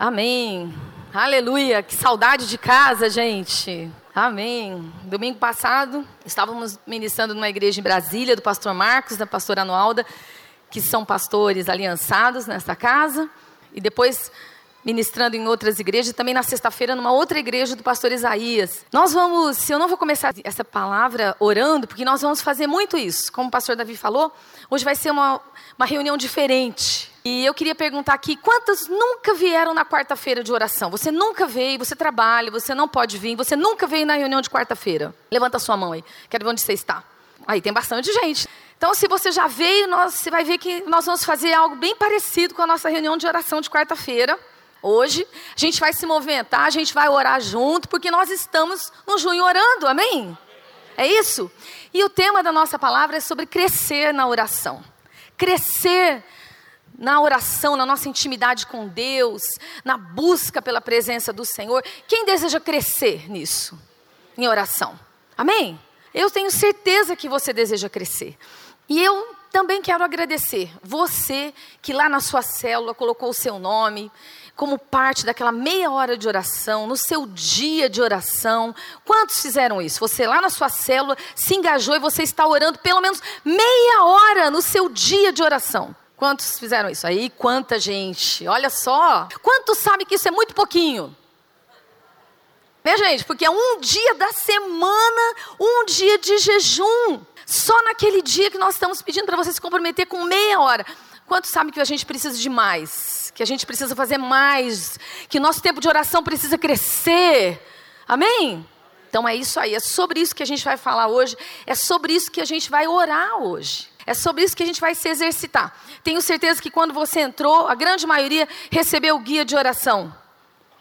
Amém. Aleluia. Que saudade de casa, gente. Amém. Domingo passado, estávamos ministrando numa igreja em Brasília, do pastor Marcos, da pastora Anualda, que são pastores aliançados nesta casa. E depois ministrando em outras igrejas, também na sexta-feira numa outra igreja do pastor Isaías. Nós vamos, eu não vou começar essa palavra orando, porque nós vamos fazer muito isso. Como o pastor Davi falou, hoje vai ser uma, uma reunião diferente. E eu queria perguntar aqui, quantas nunca vieram na quarta-feira de oração? Você nunca veio, você trabalha, você não pode vir, você nunca veio na reunião de quarta-feira. Levanta a sua mão aí, quero ver onde você está. Aí tem bastante gente. Então, se você já veio, nós, você vai ver que nós vamos fazer algo bem parecido com a nossa reunião de oração de quarta-feira. Hoje, a gente vai se movimentar, a gente vai orar junto, porque nós estamos no junho orando, amém? É isso? E o tema da nossa palavra é sobre crescer na oração. Crescer na oração, na nossa intimidade com Deus, na busca pela presença do Senhor. Quem deseja crescer nisso? Em oração. Amém? Eu tenho certeza que você deseja crescer. E eu também quero agradecer você que lá na sua célula colocou o seu nome, como parte daquela meia hora de oração, no seu dia de oração. Quantos fizeram isso? Você lá na sua célula se engajou e você está orando pelo menos meia hora no seu dia de oração. Quantos fizeram isso? Aí, quanta gente. Olha só. Quantos sabem que isso é muito pouquinho? Né, gente? Porque é um dia da semana, um dia de jejum. Só naquele dia que nós estamos pedindo para você se comprometer com meia hora. Quantos sabem que a gente precisa de mais? Que a gente precisa fazer mais? Que nosso tempo de oração precisa crescer? Amém? Então é isso aí, é sobre isso que a gente vai falar hoje, é sobre isso que a gente vai orar hoje. É sobre isso que a gente vai se exercitar. Tenho certeza que quando você entrou, a grande maioria recebeu o guia de oração.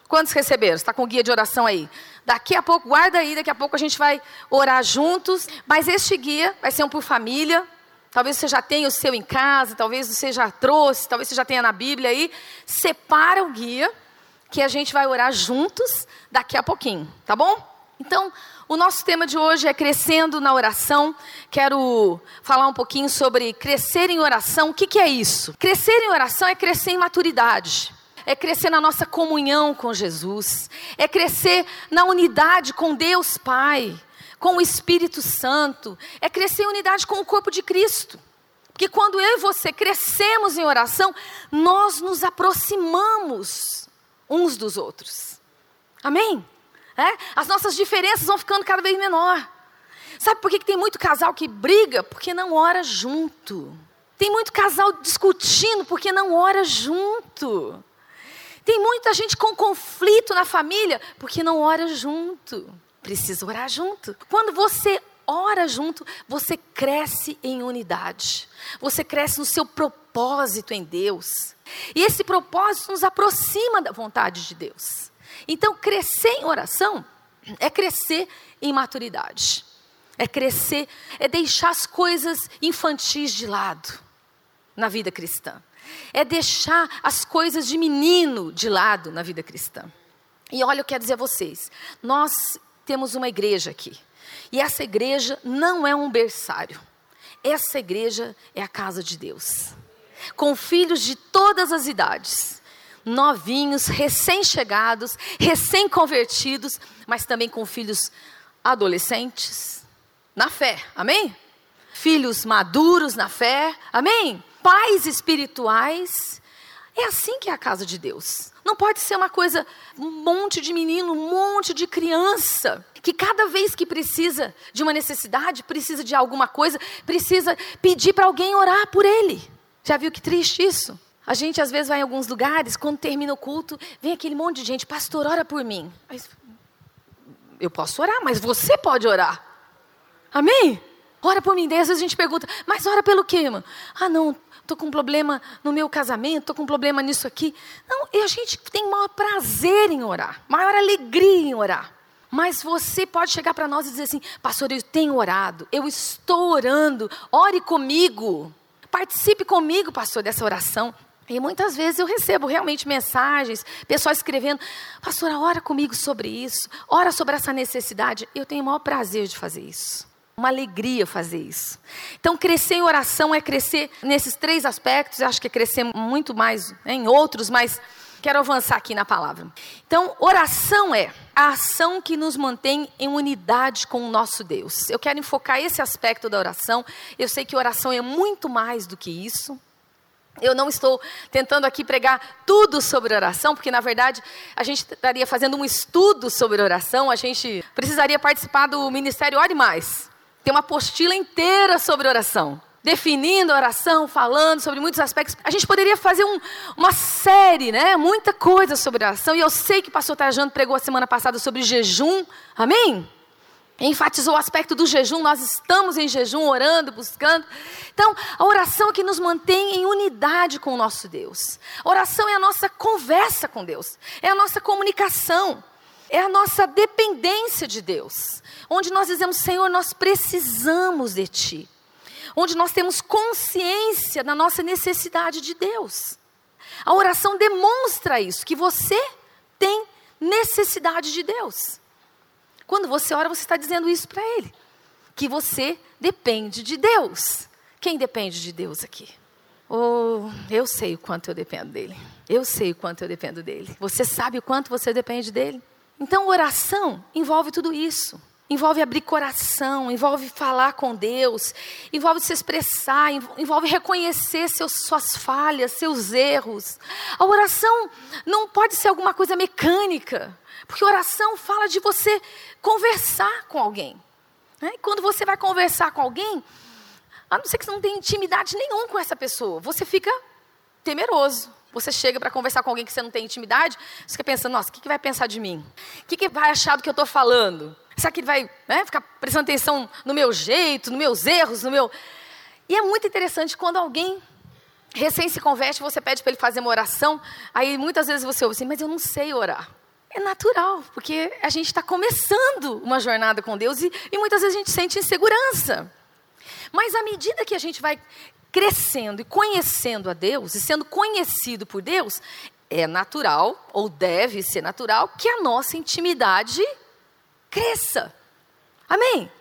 Quantos receberam? Está com o guia de oração aí? Daqui a pouco, guarda aí, daqui a pouco a gente vai orar juntos. Mas este guia vai ser um por família, Talvez você já tenha o seu em casa, talvez você já trouxe, talvez você já tenha na Bíblia aí. Separa o guia, que a gente vai orar juntos daqui a pouquinho, tá bom? Então, o nosso tema de hoje é crescendo na oração. Quero falar um pouquinho sobre crescer em oração. O que, que é isso? Crescer em oração é crescer em maturidade é crescer na nossa comunhão com Jesus, é crescer na unidade com Deus Pai, com o Espírito Santo, é crescer em unidade com o corpo de Cristo. Porque quando eu e você crescemos em oração, nós nos aproximamos uns dos outros. Amém? É? As nossas diferenças vão ficando cada vez menor. Sabe por que, que tem muito casal que briga? Porque não ora junto. Tem muito casal discutindo porque não ora junto. Tem muita gente com conflito na família porque não ora junto precisa orar junto. Quando você ora junto, você cresce em unidade. Você cresce no seu propósito em Deus. E esse propósito nos aproxima da vontade de Deus. Então, crescer em oração é crescer em maturidade. É crescer, é deixar as coisas infantis de lado na vida cristã. É deixar as coisas de menino de lado na vida cristã. E olha, eu quero dizer a vocês, nós temos uma igreja aqui. E essa igreja não é um berçário. Essa igreja é a casa de Deus. Com filhos de todas as idades, novinhos, recém-chegados, recém-convertidos, mas também com filhos adolescentes na fé. Amém? Filhos maduros na fé. Amém? Pais espirituais. É assim que é a casa de Deus. Não pode ser uma coisa, um monte de menino, um monte de criança, que cada vez que precisa de uma necessidade, precisa de alguma coisa, precisa pedir para alguém orar por ele. Já viu que triste isso? A gente às vezes vai em alguns lugares, quando termina o culto, vem aquele monte de gente, pastor, ora por mim. Eu posso orar, mas você pode orar. Amém? Ora por mim. Daí às vezes a gente pergunta, mas ora pelo quê, irmão? Ah, não, estou com um problema no meu casamento, estou com um problema nisso aqui. Não, e a gente tem maior prazer em orar, maior alegria em orar. Mas você pode chegar para nós e dizer assim: Pastor, eu tenho orado, eu estou orando, ore comigo, participe comigo, pastor, dessa oração. E muitas vezes eu recebo realmente mensagens, pessoas escrevendo: Pastora, ora comigo sobre isso, ora sobre essa necessidade. Eu tenho o maior prazer de fazer isso uma alegria fazer isso. Então, crescer em oração é crescer nesses três aspectos, eu acho que é crescer muito mais né, em outros, mas Quero avançar aqui na palavra. Então, oração é a ação que nos mantém em unidade com o nosso Deus. Eu quero enfocar esse aspecto da oração. Eu sei que oração é muito mais do que isso. Eu não estou tentando aqui pregar tudo sobre oração, porque na verdade a gente estaria fazendo um estudo sobre oração, a gente precisaria participar do Ministério Ore Mais. Tem uma apostila inteira sobre oração, definindo a oração, falando sobre muitos aspectos. A gente poderia fazer um, uma série, né? Muita coisa sobre oração, e eu sei que o pastor Trajano pregou a semana passada sobre jejum, amém? Enfatizou o aspecto do jejum, nós estamos em jejum, orando, buscando. Então, a oração é que nos mantém em unidade com o nosso Deus. A oração é a nossa conversa com Deus, é a nossa comunicação, é a nossa dependência de Deus. Onde nós dizemos, Senhor, nós precisamos de Ti. Onde nós temos consciência da nossa necessidade de Deus. A oração demonstra isso, que você tem necessidade de Deus. Quando você ora, você está dizendo isso para Ele. Que você depende de Deus. Quem depende de Deus aqui? Oh, eu sei o quanto eu dependo dele. Eu sei o quanto eu dependo dele. Você sabe o quanto você depende dele? Então, oração envolve tudo isso. Envolve abrir coração, envolve falar com Deus, envolve se expressar, envolve reconhecer seus, suas falhas, seus erros. A oração não pode ser alguma coisa mecânica. Porque oração fala de você conversar com alguém. Né? E quando você vai conversar com alguém, a não ser que você não tenha intimidade nenhuma com essa pessoa, você fica temeroso. Você chega para conversar com alguém que você não tem intimidade, você fica pensando, nossa, o que, que vai pensar de mim? O que, que vai achar do que eu estou falando? Será que ele vai né, ficar prestando atenção no meu jeito, nos meus erros, no meu... E é muito interessante quando alguém recém se converte, você pede para ele fazer uma oração, aí muitas vezes você ouve assim, mas eu não sei orar. É natural, porque a gente está começando uma jornada com Deus e, e muitas vezes a gente sente insegurança. Mas à medida que a gente vai crescendo e conhecendo a Deus e sendo conhecido por Deus, é natural, ou deve ser natural, que a nossa intimidade cresça. Amém?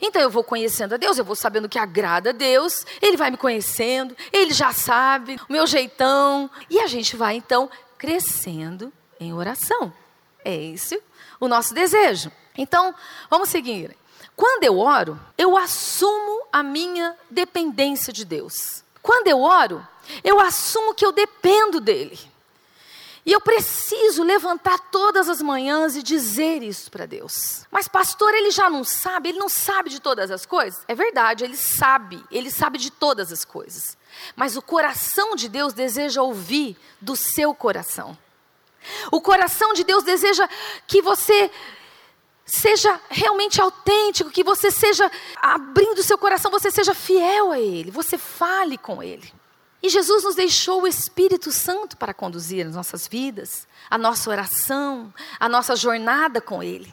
Então eu vou conhecendo a Deus, eu vou sabendo que agrada a Deus, Ele vai me conhecendo, Ele já sabe o meu jeitão, e a gente vai então crescendo em oração. É esse o nosso desejo. Então, vamos seguir. Quando eu oro, eu assumo a minha dependência de Deus. Quando eu oro, eu assumo que eu dependo dele. E eu preciso levantar todas as manhãs e dizer isso para Deus. Mas, pastor, ele já não sabe, ele não sabe de todas as coisas? É verdade, ele sabe, ele sabe de todas as coisas. Mas o coração de Deus deseja ouvir do seu coração. O coração de Deus deseja que você seja realmente autêntico, que você seja, abrindo seu coração, você seja fiel a Ele, você fale com Ele. E Jesus nos deixou o Espírito Santo para conduzir as nossas vidas, a nossa oração, a nossa jornada com Ele.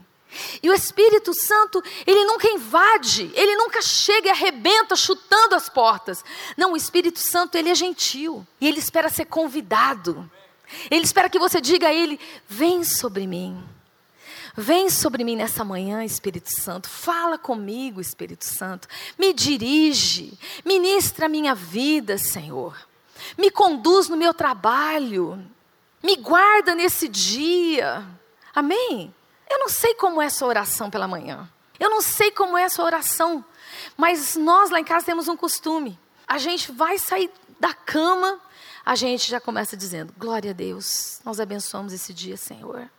E o Espírito Santo, ele nunca invade, ele nunca chega e arrebenta chutando as portas. Não, o Espírito Santo, ele é gentil e ele espera ser convidado. Ele espera que você diga a Ele: Vem sobre mim. Vem sobre mim nessa manhã, Espírito Santo. Fala comigo, Espírito Santo. Me dirige. Ministra a minha vida, Senhor. Me conduz no meu trabalho. Me guarda nesse dia. Amém? Eu não sei como é a sua oração pela manhã. Eu não sei como é a sua oração. Mas nós lá em casa temos um costume. A gente vai sair da cama a gente já começa dizendo: Glória a Deus, nós abençoamos esse dia, Senhor.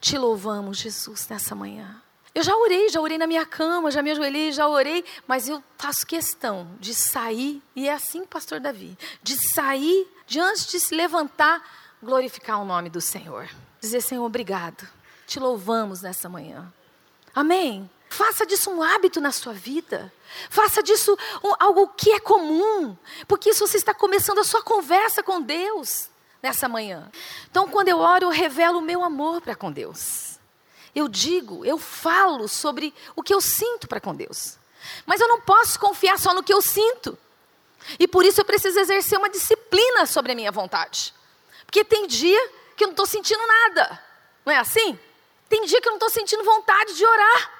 Te louvamos, Jesus, nessa manhã. Eu já orei, já orei na minha cama, já me ajoelhei, já orei, mas eu faço questão de sair, e é assim, pastor Davi, de sair, de antes de se levantar, glorificar o nome do Senhor. Dizer, Senhor, obrigado. Te louvamos nessa manhã. Amém. Faça disso um hábito na sua vida. Faça disso um, algo que é comum, porque isso você está começando a sua conversa com Deus nessa manhã. Então, quando eu oro, eu revelo o meu amor para com Deus. Eu digo, eu falo sobre o que eu sinto para com Deus. Mas eu não posso confiar só no que eu sinto. E por isso eu preciso exercer uma disciplina sobre a minha vontade. Porque tem dia que eu não estou sentindo nada. Não é assim? Tem dia que eu não estou sentindo vontade de orar.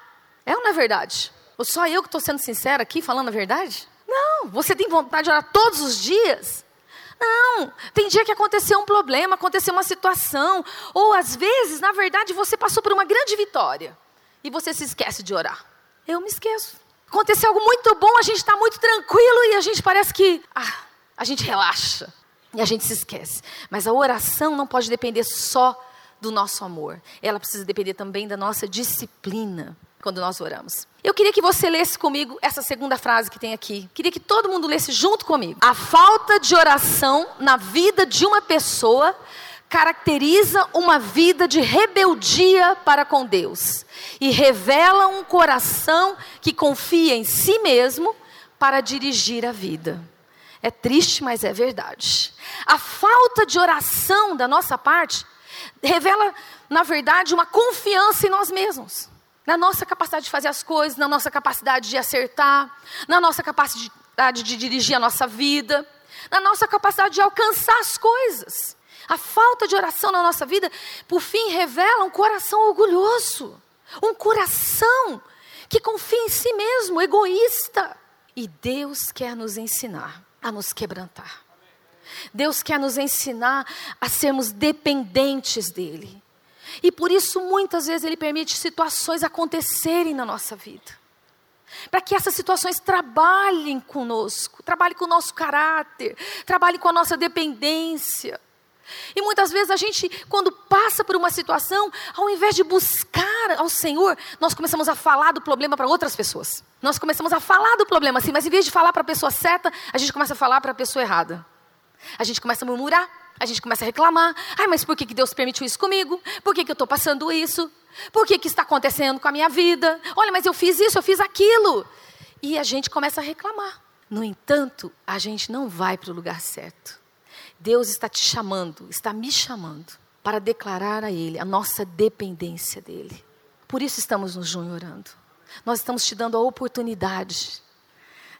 É ou não é verdade? Ou só eu que estou sendo sincera aqui, falando a verdade? Não, você tem vontade de orar todos os dias? Não, tem dia que aconteceu um problema, aconteceu uma situação, ou às vezes, na verdade, você passou por uma grande vitória e você se esquece de orar. Eu me esqueço. Aconteceu algo muito bom, a gente está muito tranquilo e a gente parece que ah, a gente relaxa e a gente se esquece. Mas a oração não pode depender só do nosso amor, ela precisa depender também da nossa disciplina quando nós oramos. Eu queria que você lesse comigo essa segunda frase que tem aqui. Queria que todo mundo lesse junto comigo. A falta de oração na vida de uma pessoa caracteriza uma vida de rebeldia para com Deus e revela um coração que confia em si mesmo para dirigir a vida. É triste, mas é verdade. A falta de oração da nossa parte revela, na verdade, uma confiança em nós mesmos na nossa capacidade de fazer as coisas, na nossa capacidade de acertar, na nossa capacidade de dirigir a nossa vida, na nossa capacidade de alcançar as coisas. A falta de oração na nossa vida, por fim, revela um coração orgulhoso, um coração que confia em si mesmo, egoísta. E Deus quer nos ensinar a nos quebrantar. Deus quer nos ensinar a sermos dependentes dEle. E por isso, muitas vezes, Ele permite situações acontecerem na nossa vida. Para que essas situações trabalhem conosco, trabalhem com o nosso caráter, trabalhem com a nossa dependência. E muitas vezes a gente, quando passa por uma situação, ao invés de buscar ao Senhor, nós começamos a falar do problema para outras pessoas. Nós começamos a falar do problema assim, mas em vez de falar para a pessoa certa, a gente começa a falar para a pessoa errada. A gente começa a murmurar, a gente começa a reclamar. Ai, mas por que, que Deus permitiu isso comigo? Por que, que eu estou passando isso? Por que, que está acontecendo com a minha vida? Olha, mas eu fiz isso, eu fiz aquilo. E a gente começa a reclamar. No entanto, a gente não vai para o lugar certo. Deus está te chamando, está me chamando para declarar a Ele a nossa dependência dEle. Por isso estamos nos junho orando. Nós estamos te dando a oportunidade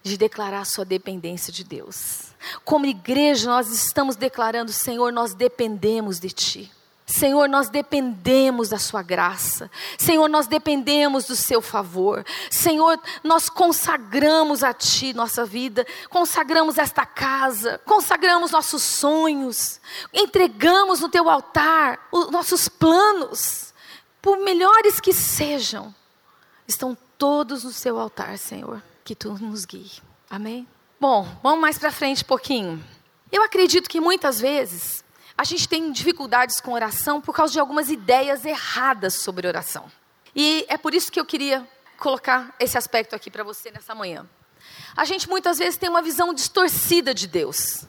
de declarar a sua dependência de Deus. Como igreja, nós estamos declarando: Senhor, nós dependemos de Ti. Senhor, nós dependemos da Sua graça. Senhor, nós dependemos do Seu favor. Senhor, nós consagramos a Ti nossa vida, consagramos esta casa, consagramos nossos sonhos, entregamos no Teu altar os nossos planos, por melhores que sejam, estão todos no Seu altar, Senhor. Que Tu nos guie. Amém? Bom, vamos mais para frente um pouquinho. Eu acredito que muitas vezes a gente tem dificuldades com oração por causa de algumas ideias erradas sobre oração. E é por isso que eu queria colocar esse aspecto aqui para você nessa manhã. A gente muitas vezes tem uma visão distorcida de Deus.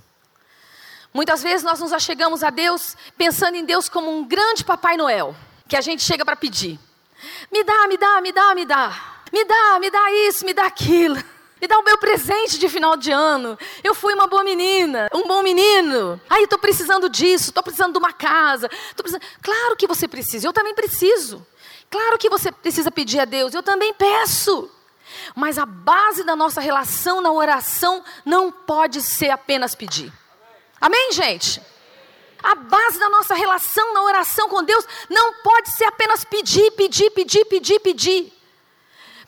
Muitas vezes nós nos achegamos a Deus pensando em Deus como um grande Papai Noel, que a gente chega para pedir. Me dá, me dá, me dá, me dá. Me dá, me dá isso, me dá aquilo. Me dá o meu presente de final de ano. Eu fui uma boa menina, um bom menino. Aí estou precisando disso, estou precisando de uma casa. Precisando... Claro que você precisa, eu também preciso. Claro que você precisa pedir a Deus, eu também peço. Mas a base da nossa relação na oração não pode ser apenas pedir. Amém, gente? A base da nossa relação na oração com Deus não pode ser apenas pedir, pedir, pedir, pedir, pedir.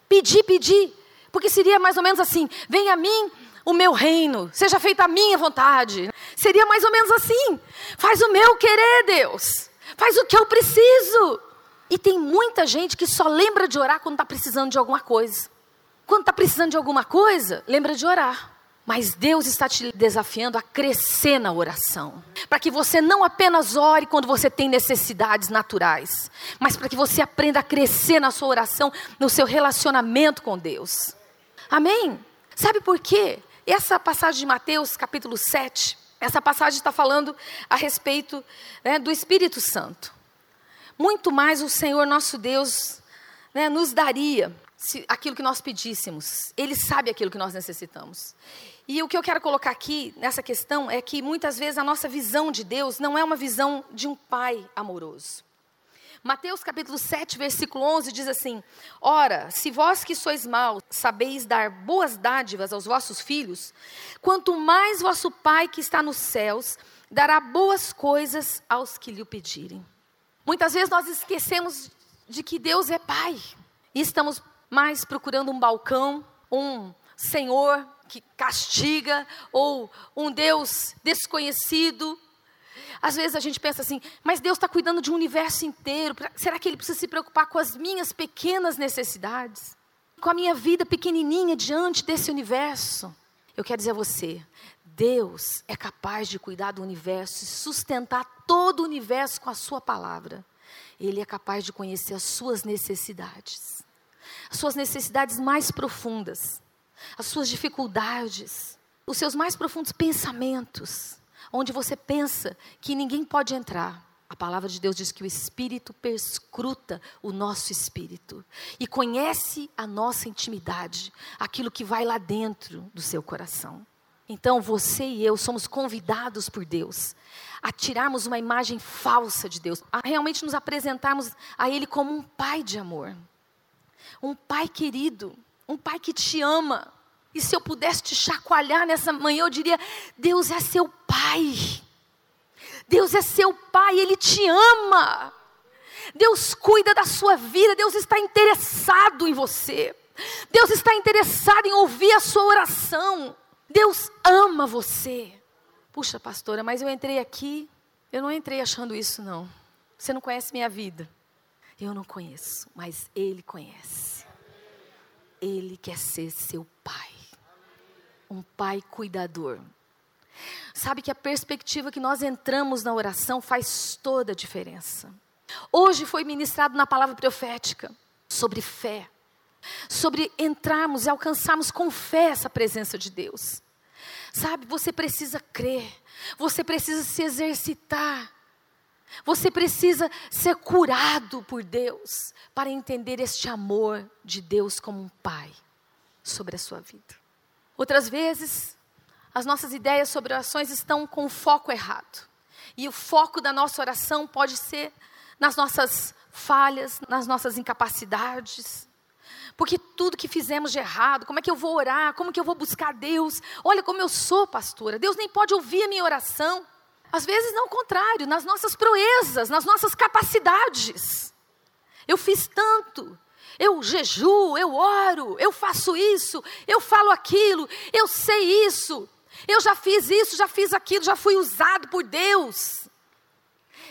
Pedir, pedir. Porque seria mais ou menos assim: venha a mim o meu reino, seja feita a minha vontade. Seria mais ou menos assim: faz o meu querer, Deus, faz o que eu preciso. E tem muita gente que só lembra de orar quando está precisando de alguma coisa. Quando está precisando de alguma coisa, lembra de orar. Mas Deus está te desafiando a crescer na oração. Para que você não apenas ore quando você tem necessidades naturais, mas para que você aprenda a crescer na sua oração, no seu relacionamento com Deus. Amém? Sabe por quê? Essa passagem de Mateus, capítulo 7, essa passagem está falando a respeito né, do Espírito Santo. Muito mais o Senhor nosso Deus né, nos daria se, aquilo que nós pedíssemos. Ele sabe aquilo que nós necessitamos. E o que eu quero colocar aqui nessa questão é que muitas vezes a nossa visão de Deus não é uma visão de um pai amoroso. Mateus capítulo 7, versículo 11 diz assim: Ora, se vós que sois maus sabeis dar boas dádivas aos vossos filhos, quanto mais vosso Pai que está nos céus dará boas coisas aos que lhe pedirem. Muitas vezes nós esquecemos de que Deus é Pai e estamos mais procurando um balcão, um Senhor que castiga ou um Deus desconhecido. Às vezes a gente pensa assim, mas Deus está cuidando de um universo inteiro. Será que Ele precisa se preocupar com as minhas pequenas necessidades? Com a minha vida pequenininha diante desse universo? Eu quero dizer a você, Deus é capaz de cuidar do universo e sustentar todo o universo com a Sua palavra. Ele é capaz de conhecer as suas necessidades, as suas necessidades mais profundas, as suas dificuldades, os seus mais profundos pensamentos, onde você pensa que ninguém pode entrar. A palavra de Deus diz que o Espírito perscruta o nosso espírito e conhece a nossa intimidade, aquilo que vai lá dentro do seu coração. Então você e eu somos convidados por Deus a tirarmos uma imagem falsa de Deus, a realmente nos apresentarmos a Ele como um pai de amor, um pai querido, um pai que te ama. E se eu pudesse te chacoalhar nessa manhã, eu diria: Deus é seu pai. Deus é seu pai, Ele te ama. Deus cuida da sua vida, Deus está interessado em você. Deus está interessado em ouvir a sua oração. Deus ama você. Puxa, pastora, mas eu entrei aqui, eu não entrei achando isso, não. Você não conhece minha vida. Eu não conheço, mas Ele conhece. Ele quer ser seu pai. Um pai cuidador. Sabe que a perspectiva que nós entramos na oração faz toda a diferença. Hoje foi ministrado na palavra profética sobre fé sobre entrarmos e alcançarmos com fé essa presença de Deus. Sabe, você precisa crer, você precisa se exercitar, você precisa ser curado por Deus para entender este amor de Deus como um Pai sobre a sua vida. Outras vezes, as nossas ideias sobre orações estão com o foco errado. E o foco da nossa oração pode ser nas nossas falhas, nas nossas incapacidades, porque tudo que fizemos de errado, como é que eu vou orar? Como que eu vou buscar Deus? Olha como eu sou, pastora. Deus nem pode ouvir a minha oração. Às vezes não o contrário, nas nossas proezas, nas nossas capacidades. Eu fiz tanto. Eu jejuo, eu oro, eu faço isso, eu falo aquilo, eu sei isso. Eu já fiz isso, já fiz aquilo, já fui usado por Deus.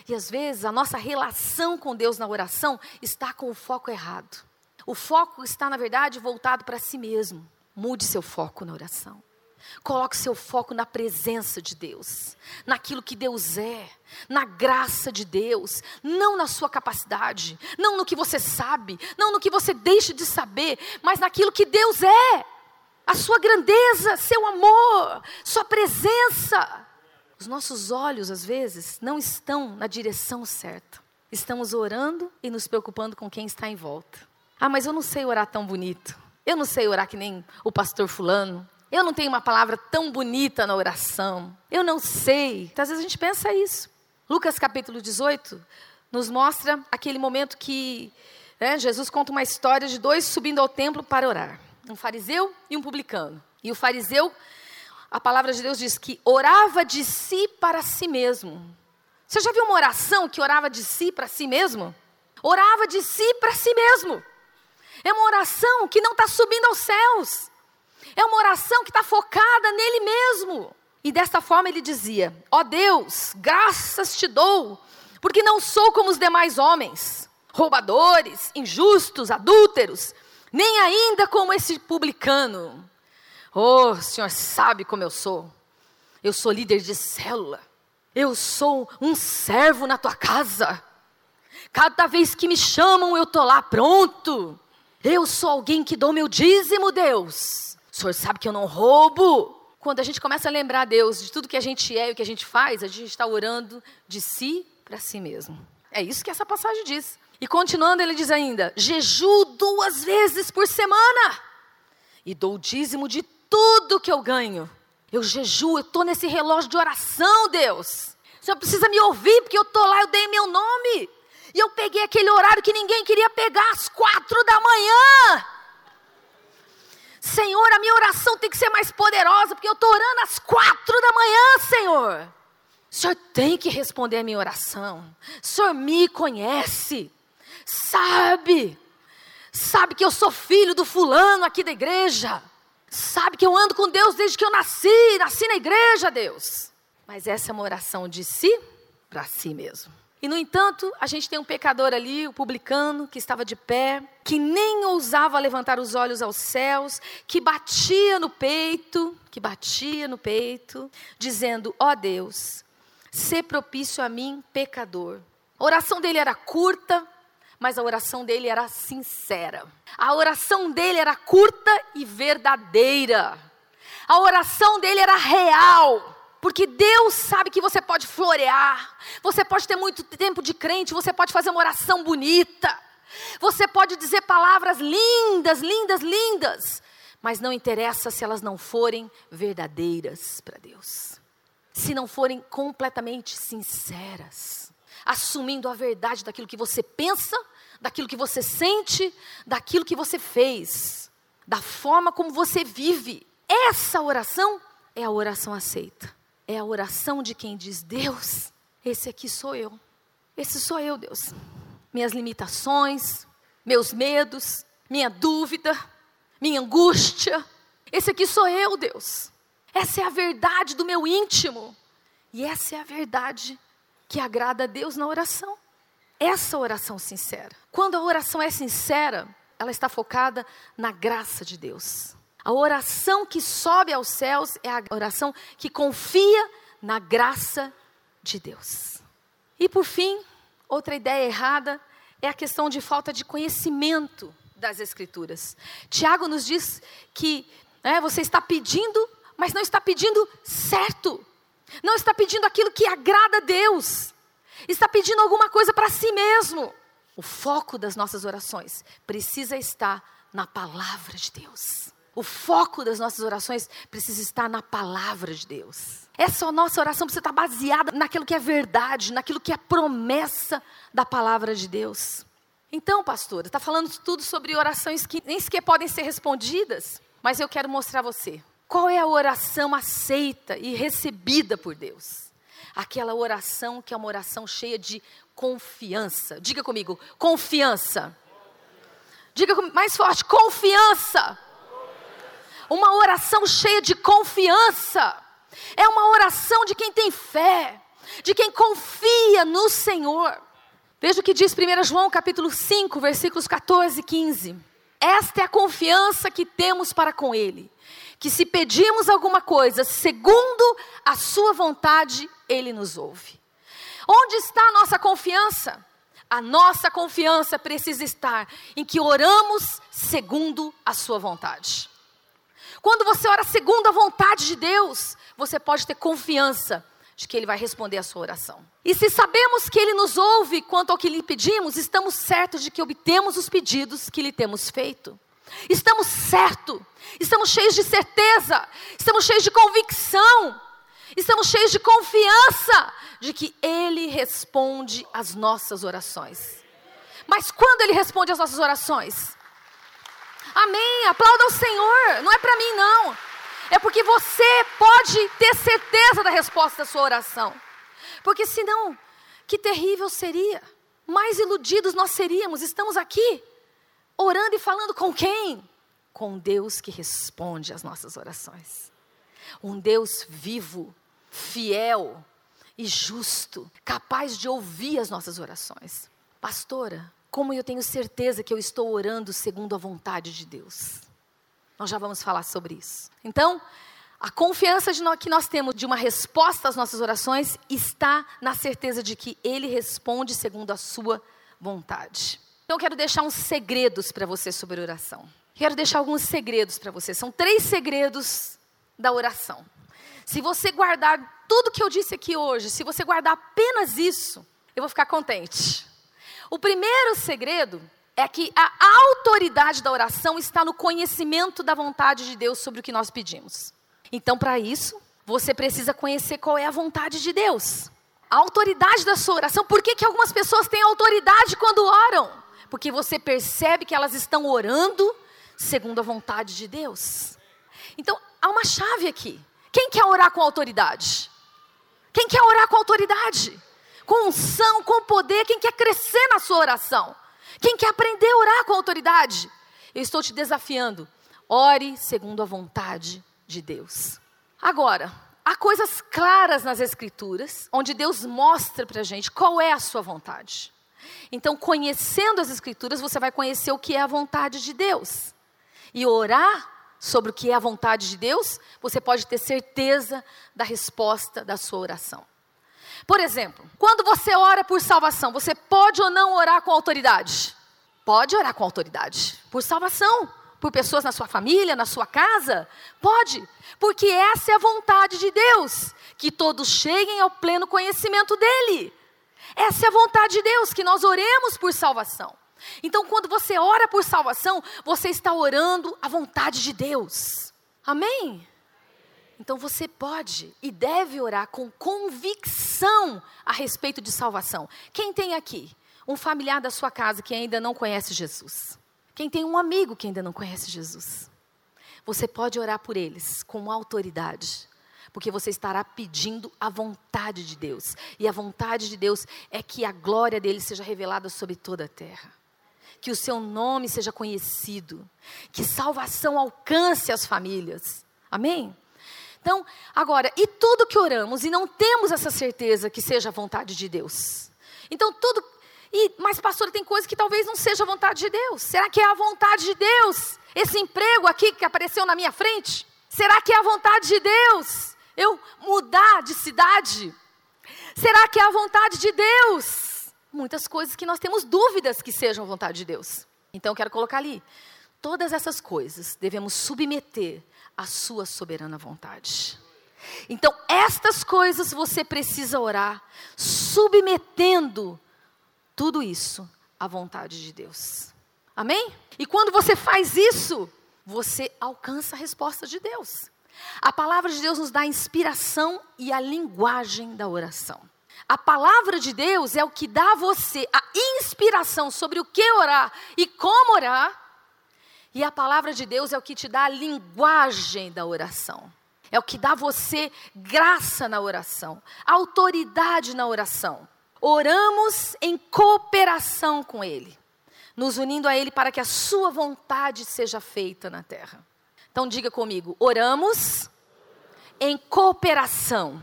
E às vezes a nossa relação com Deus na oração está com o foco errado. O foco está, na verdade, voltado para si mesmo. Mude seu foco na oração. Coloque seu foco na presença de Deus, naquilo que Deus é, na graça de Deus, não na sua capacidade, não no que você sabe, não no que você deixa de saber, mas naquilo que Deus é, a sua grandeza, seu amor, sua presença. Os nossos olhos, às vezes, não estão na direção certa. Estamos orando e nos preocupando com quem está em volta. Ah, mas eu não sei orar tão bonito. Eu não sei orar que nem o pastor Fulano. Eu não tenho uma palavra tão bonita na oração. Eu não sei. Então, às vezes a gente pensa isso. Lucas capítulo 18 nos mostra aquele momento que né, Jesus conta uma história de dois subindo ao templo para orar: um fariseu e um publicano. E o fariseu, a palavra de Deus diz que orava de si para si mesmo. Você já viu uma oração que orava de si para si mesmo? Orava de si para si mesmo. É uma oração que não está subindo aos céus. É uma oração que está focada nele mesmo. E desta forma ele dizia: Ó oh Deus, graças te dou, porque não sou como os demais homens, roubadores, injustos, adúlteros, nem ainda como esse publicano. Oh, o Senhor sabe como eu sou. Eu sou líder de célula. Eu sou um servo na tua casa. Cada vez que me chamam, eu estou lá pronto. Eu sou alguém que dou meu dízimo, Deus. Senhor sabe que eu não roubo. Quando a gente começa a lembrar Deus de tudo que a gente é e o que a gente faz, a gente está orando de si para si mesmo. É isso que essa passagem diz. E continuando, ele diz ainda: jejuo duas vezes por semana e dou o dízimo de tudo que eu ganho. Eu jejuo, eu estou nesse relógio de oração, Deus. O Senhor precisa me ouvir, porque eu estou lá, eu dei meu nome. E eu peguei aquele horário que ninguém queria pegar, às quatro da manhã. Senhor, a minha oração tem que ser mais poderosa, porque eu estou orando às quatro da manhã, Senhor. O Senhor tem que responder a minha oração. O Senhor me conhece, sabe, sabe que eu sou filho do fulano aqui da igreja, sabe que eu ando com Deus desde que eu nasci, nasci na igreja, Deus. Mas essa é uma oração de si para si mesmo. E, no entanto, a gente tem um pecador ali, o publicano, que estava de pé, que nem ousava levantar os olhos aos céus, que batia no peito, que batia no peito, dizendo: Ó oh Deus, sê propício a mim, pecador. A oração dele era curta, mas a oração dele era sincera. A oração dele era curta e verdadeira. A oração dele era real. Porque Deus sabe que você pode florear, você pode ter muito tempo de crente, você pode fazer uma oração bonita, você pode dizer palavras lindas, lindas, lindas, mas não interessa se elas não forem verdadeiras para Deus, se não forem completamente sinceras, assumindo a verdade daquilo que você pensa, daquilo que você sente, daquilo que você fez, da forma como você vive. Essa oração é a oração aceita é a oração de quem diz: Deus, esse aqui sou eu. Esse sou eu, Deus. Minhas limitações, meus medos, minha dúvida, minha angústia. Esse aqui sou eu, Deus. Essa é a verdade do meu íntimo. E essa é a verdade que agrada a Deus na oração. Essa oração sincera. Quando a oração é sincera, ela está focada na graça de Deus. A oração que sobe aos céus é a oração que confia na graça de Deus. E por fim, outra ideia errada é a questão de falta de conhecimento das Escrituras. Tiago nos diz que né, você está pedindo, mas não está pedindo certo. Não está pedindo aquilo que agrada a Deus. Está pedindo alguma coisa para si mesmo. O foco das nossas orações precisa estar na palavra de Deus. O foco das nossas orações precisa estar na palavra de Deus. Essa nossa oração precisa estar baseada naquilo que é verdade, naquilo que é promessa da palavra de Deus. Então, pastora, está falando tudo sobre orações que nem sequer podem ser respondidas, mas eu quero mostrar a você qual é a oração aceita e recebida por Deus. Aquela oração que é uma oração cheia de confiança. Diga comigo, confiança. Diga mais forte, confiança uma oração cheia de confiança. É uma oração de quem tem fé, de quem confia no Senhor. Veja o que diz 1 João capítulo 5, versículos 14 e 15. Esta é a confiança que temos para com Ele, que se pedimos alguma coisa segundo a Sua vontade, Ele nos ouve. Onde está a nossa confiança? A nossa confiança precisa estar em que oramos segundo a Sua vontade. Quando você ora segundo a vontade de Deus, você pode ter confiança de que Ele vai responder a sua oração. E se sabemos que Ele nos ouve quanto ao que lhe pedimos, estamos certos de que obtemos os pedidos que lhe temos feito. Estamos certos, estamos cheios de certeza, estamos cheios de convicção, estamos cheios de confiança de que Ele responde às nossas orações. Mas quando Ele responde às nossas orações? Amém. Aplauda o Senhor. Não é para mim, não. É porque você pode ter certeza da resposta da sua oração. Porque senão, que terrível seria. Mais iludidos nós seríamos. Estamos aqui orando e falando com quem? Com Deus que responde às nossas orações. Um Deus vivo, fiel e justo, capaz de ouvir as nossas orações. Pastora, como eu tenho certeza que eu estou orando segundo a vontade de Deus. Nós já vamos falar sobre isso. Então, a confiança no, que nós temos de uma resposta às nossas orações está na certeza de que Ele responde segundo a sua vontade. Então, eu quero deixar uns segredos para você sobre oração. Quero deixar alguns segredos para você. São três segredos da oração. Se você guardar tudo que eu disse aqui hoje, se você guardar apenas isso, eu vou ficar contente. O primeiro segredo é que a autoridade da oração está no conhecimento da vontade de Deus sobre o que nós pedimos. Então, para isso, você precisa conhecer qual é a vontade de Deus. A autoridade da sua oração. Por que, que algumas pessoas têm autoridade quando oram? Porque você percebe que elas estão orando segundo a vontade de Deus. Então, há uma chave aqui. Quem quer orar com autoridade? Quem quer orar com autoridade? Com unção, com poder, quem quer crescer na sua oração, quem quer aprender a orar com autoridade. Eu estou te desafiando. Ore segundo a vontade de Deus. Agora, há coisas claras nas Escrituras, onde Deus mostra para a gente qual é a sua vontade. Então, conhecendo as Escrituras, você vai conhecer o que é a vontade de Deus. E orar sobre o que é a vontade de Deus, você pode ter certeza da resposta da sua oração. Por exemplo, quando você ora por salvação, você pode ou não orar com autoridade? Pode orar com autoridade. Por salvação. Por pessoas na sua família, na sua casa? Pode. Porque essa é a vontade de Deus. Que todos cheguem ao pleno conhecimento dEle. Essa é a vontade de Deus, que nós oremos por salvação. Então, quando você ora por salvação, você está orando a vontade de Deus. Amém? Então você pode e deve orar com convicção a respeito de salvação. Quem tem aqui um familiar da sua casa que ainda não conhece Jesus? Quem tem um amigo que ainda não conhece Jesus? Você pode orar por eles com autoridade, porque você estará pedindo a vontade de Deus. E a vontade de Deus é que a glória dele seja revelada sobre toda a terra. Que o seu nome seja conhecido, que salvação alcance as famílias. Amém? Então, agora, e tudo que oramos e não temos essa certeza que seja a vontade de Deus? Então, tudo. E, mas, pastor, tem coisa que talvez não seja a vontade de Deus. Será que é a vontade de Deus? Esse emprego aqui que apareceu na minha frente? Será que é a vontade de Deus? Eu mudar de cidade? Será que é a vontade de Deus? Muitas coisas que nós temos dúvidas que sejam vontade de Deus. Então, eu quero colocar ali. Todas essas coisas devemos submeter a sua soberana vontade. Então, estas coisas você precisa orar, submetendo tudo isso à vontade de Deus. Amém? E quando você faz isso, você alcança a resposta de Deus. A palavra de Deus nos dá a inspiração e a linguagem da oração. A palavra de Deus é o que dá a você a inspiração sobre o que orar e como orar, e a palavra de Deus é o que te dá a linguagem da oração. É o que dá você graça na oração, autoridade na oração. Oramos em cooperação com Ele, nos unindo a Ele para que a Sua vontade seja feita na terra. Então diga comigo: oramos em cooperação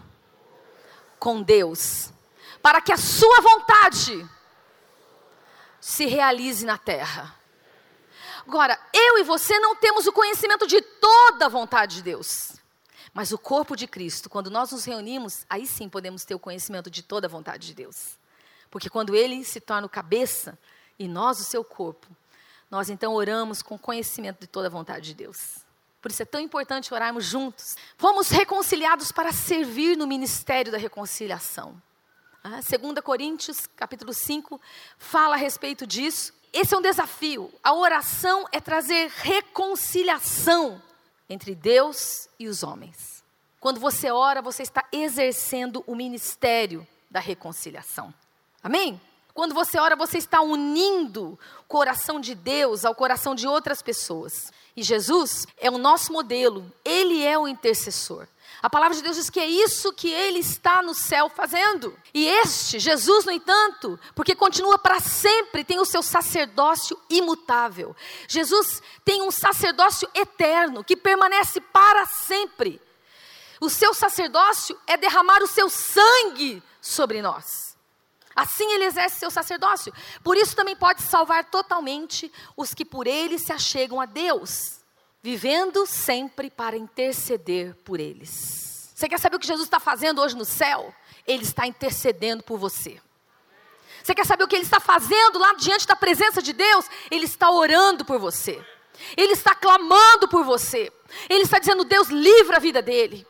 com Deus, para que a Sua vontade se realize na terra. Agora, eu e você não temos o conhecimento de toda a vontade de Deus. Mas o corpo de Cristo, quando nós nos reunimos, aí sim podemos ter o conhecimento de toda a vontade de Deus. Porque quando ele se torna o cabeça e nós o seu corpo, nós então oramos com conhecimento de toda a vontade de Deus. Por isso é tão importante orarmos juntos. Fomos reconciliados para servir no ministério da reconciliação. Ah, 2 Coríntios, capítulo 5, fala a respeito disso. Esse é um desafio. A oração é trazer reconciliação entre Deus e os homens. Quando você ora, você está exercendo o ministério da reconciliação. Amém? Quando você ora, você está unindo o coração de Deus ao coração de outras pessoas. E Jesus é o nosso modelo, ele é o intercessor. A palavra de Deus diz que é isso que ele está no céu fazendo. E este, Jesus, no entanto, porque continua para sempre, tem o seu sacerdócio imutável. Jesus tem um sacerdócio eterno que permanece para sempre. O seu sacerdócio é derramar o seu sangue sobre nós. Assim ele exerce seu sacerdócio. Por isso também pode salvar totalmente os que por ele se achegam a Deus vivendo sempre para interceder por eles. Você quer saber o que Jesus está fazendo hoje no céu? Ele está intercedendo por você. Você quer saber o que ele está fazendo lá diante da presença de Deus? Ele está orando por você. Ele está clamando por você. Ele está dizendo: Deus, livra a vida dele.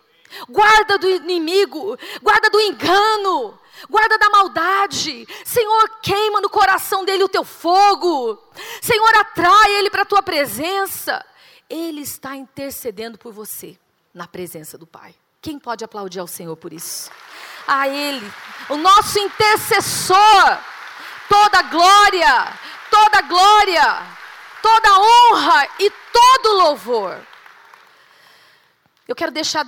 Guarda do inimigo, guarda do engano, guarda da maldade. Senhor, queima no coração dele o teu fogo. Senhor, atrai ele para a tua presença. Ele está intercedendo por você na presença do Pai. Quem pode aplaudir ao Senhor por isso? A Ele, o nosso intercessor, toda glória, toda glória, toda honra e todo louvor. Eu quero deixar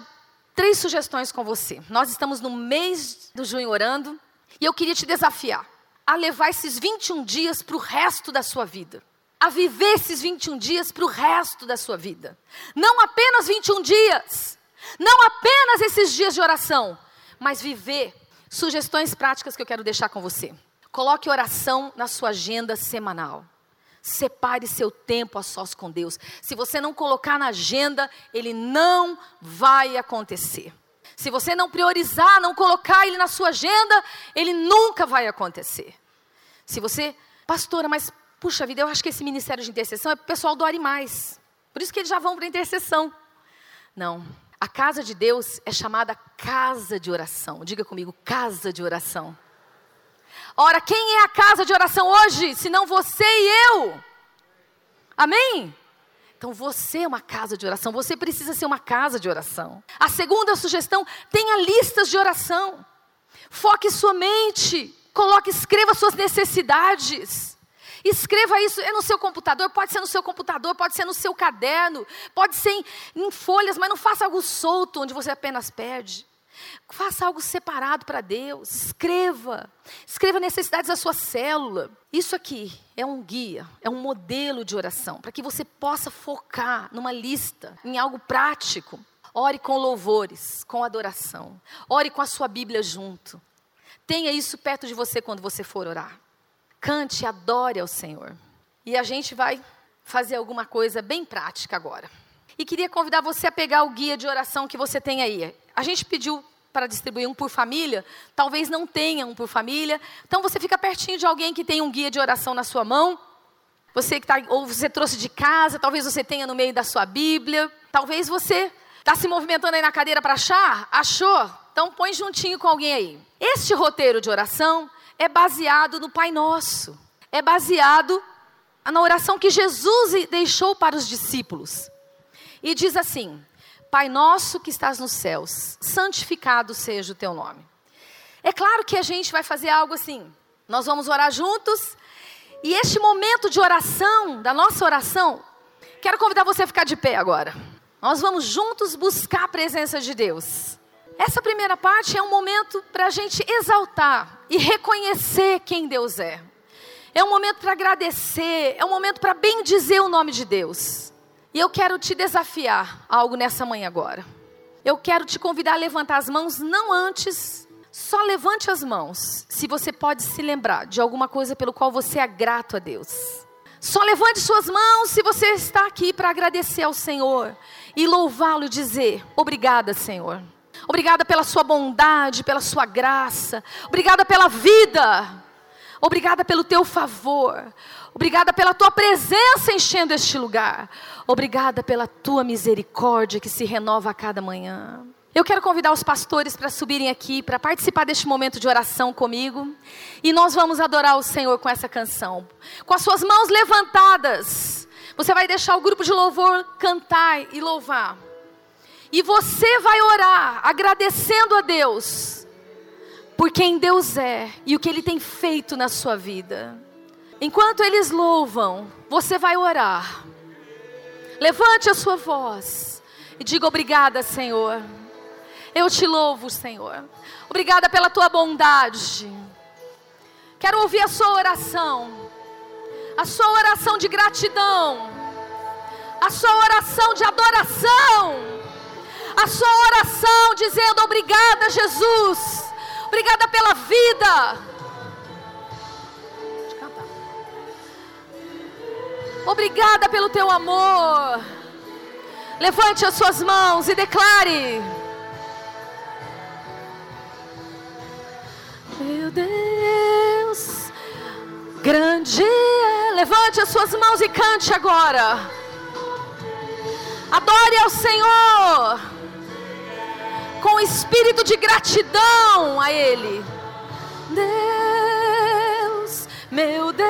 três sugestões com você. Nós estamos no mês do junho orando e eu queria te desafiar a levar esses 21 dias para o resto da sua vida. A viver esses 21 dias para o resto da sua vida. Não apenas 21 dias, não apenas esses dias de oração, mas viver sugestões práticas que eu quero deixar com você. Coloque oração na sua agenda semanal. Separe seu tempo a sós com Deus. Se você não colocar na agenda, ele não vai acontecer. Se você não priorizar, não colocar ele na sua agenda, ele nunca vai acontecer. Se você, pastora, mas puxa vida, eu acho que esse ministério de intercessão é para o pessoal do Mais. Por isso que eles já vão para a intercessão. Não. A casa de Deus é chamada casa de oração. Diga comigo, casa de oração. Ora, quem é a casa de oração hoje, se não você e eu? Amém? Então você é uma casa de oração, você precisa ser uma casa de oração. A segunda sugestão, tenha listas de oração. Foque sua mente, coloque, escreva suas necessidades. Escreva isso é no seu computador, pode ser no seu computador, pode ser no seu caderno, pode ser em, em folhas, mas não faça algo solto onde você apenas perde. Faça algo separado para Deus. Escreva. Escreva necessidades da sua célula. Isso aqui é um guia, é um modelo de oração, para que você possa focar numa lista, em algo prático. Ore com louvores, com adoração. Ore com a sua Bíblia junto. Tenha isso perto de você quando você for orar. Cante, adore ao Senhor. E a gente vai fazer alguma coisa bem prática agora. E queria convidar você a pegar o guia de oração que você tem aí. A gente pediu para distribuir um por família, talvez não tenha um por família. Então você fica pertinho de alguém que tem um guia de oração na sua mão. Você que tá, ou você trouxe de casa, talvez você tenha no meio da sua Bíblia. Talvez você está se movimentando aí na cadeira para achar. Achou? Então põe juntinho com alguém aí. Este roteiro de oração é baseado no Pai Nosso. É baseado na oração que Jesus deixou para os discípulos. E diz assim: Pai nosso que estás nos céus, santificado seja o teu nome. É claro que a gente vai fazer algo assim. Nós vamos orar juntos. E este momento de oração, da nossa oração, quero convidar você a ficar de pé agora. Nós vamos juntos buscar a presença de Deus. Essa primeira parte é um momento para a gente exaltar e reconhecer quem Deus é. É um momento para agradecer, é um momento para bendizer o nome de Deus. E eu quero te desafiar a algo nessa manhã agora. Eu quero te convidar a levantar as mãos, não antes, só levante as mãos, se você pode se lembrar de alguma coisa pelo qual você é grato a Deus. Só levante suas mãos se você está aqui para agradecer ao Senhor e louvá-lo e dizer: Obrigada, Senhor. Obrigada pela sua bondade, pela sua graça. Obrigada pela vida. Obrigada pelo teu favor. Obrigada pela tua presença enchendo este lugar. Obrigada pela tua misericórdia que se renova a cada manhã. Eu quero convidar os pastores para subirem aqui, para participar deste momento de oração comigo. E nós vamos adorar o Senhor com essa canção. Com as suas mãos levantadas. Você vai deixar o grupo de louvor cantar e louvar. E você vai orar agradecendo a Deus por quem Deus é e o que Ele tem feito na sua vida. Enquanto eles louvam, você vai orar. Levante a sua voz e diga obrigada, Senhor. Eu te louvo, Senhor. Obrigada pela tua bondade. Quero ouvir a sua oração. A sua oração de gratidão. A sua oração de adoração a sua oração dizendo: Obrigada, Jesus. Obrigada pela vida. Obrigada pelo teu amor. Levante as suas mãos e declare: Meu Deus, grande é. Levante as suas mãos e cante agora. Adore ao Senhor com espírito de gratidão a Ele. Deus, meu Deus,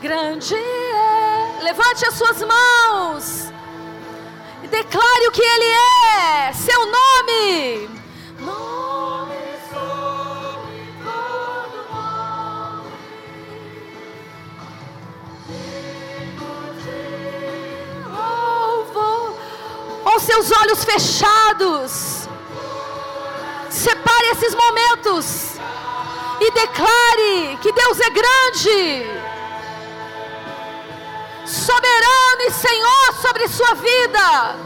grande é. Levante as suas mãos e declare o que Ele é, seu nome. Com seus olhos fechados. Separe esses momentos e declare que Deus é grande. soberano e Senhor sobre sua vida.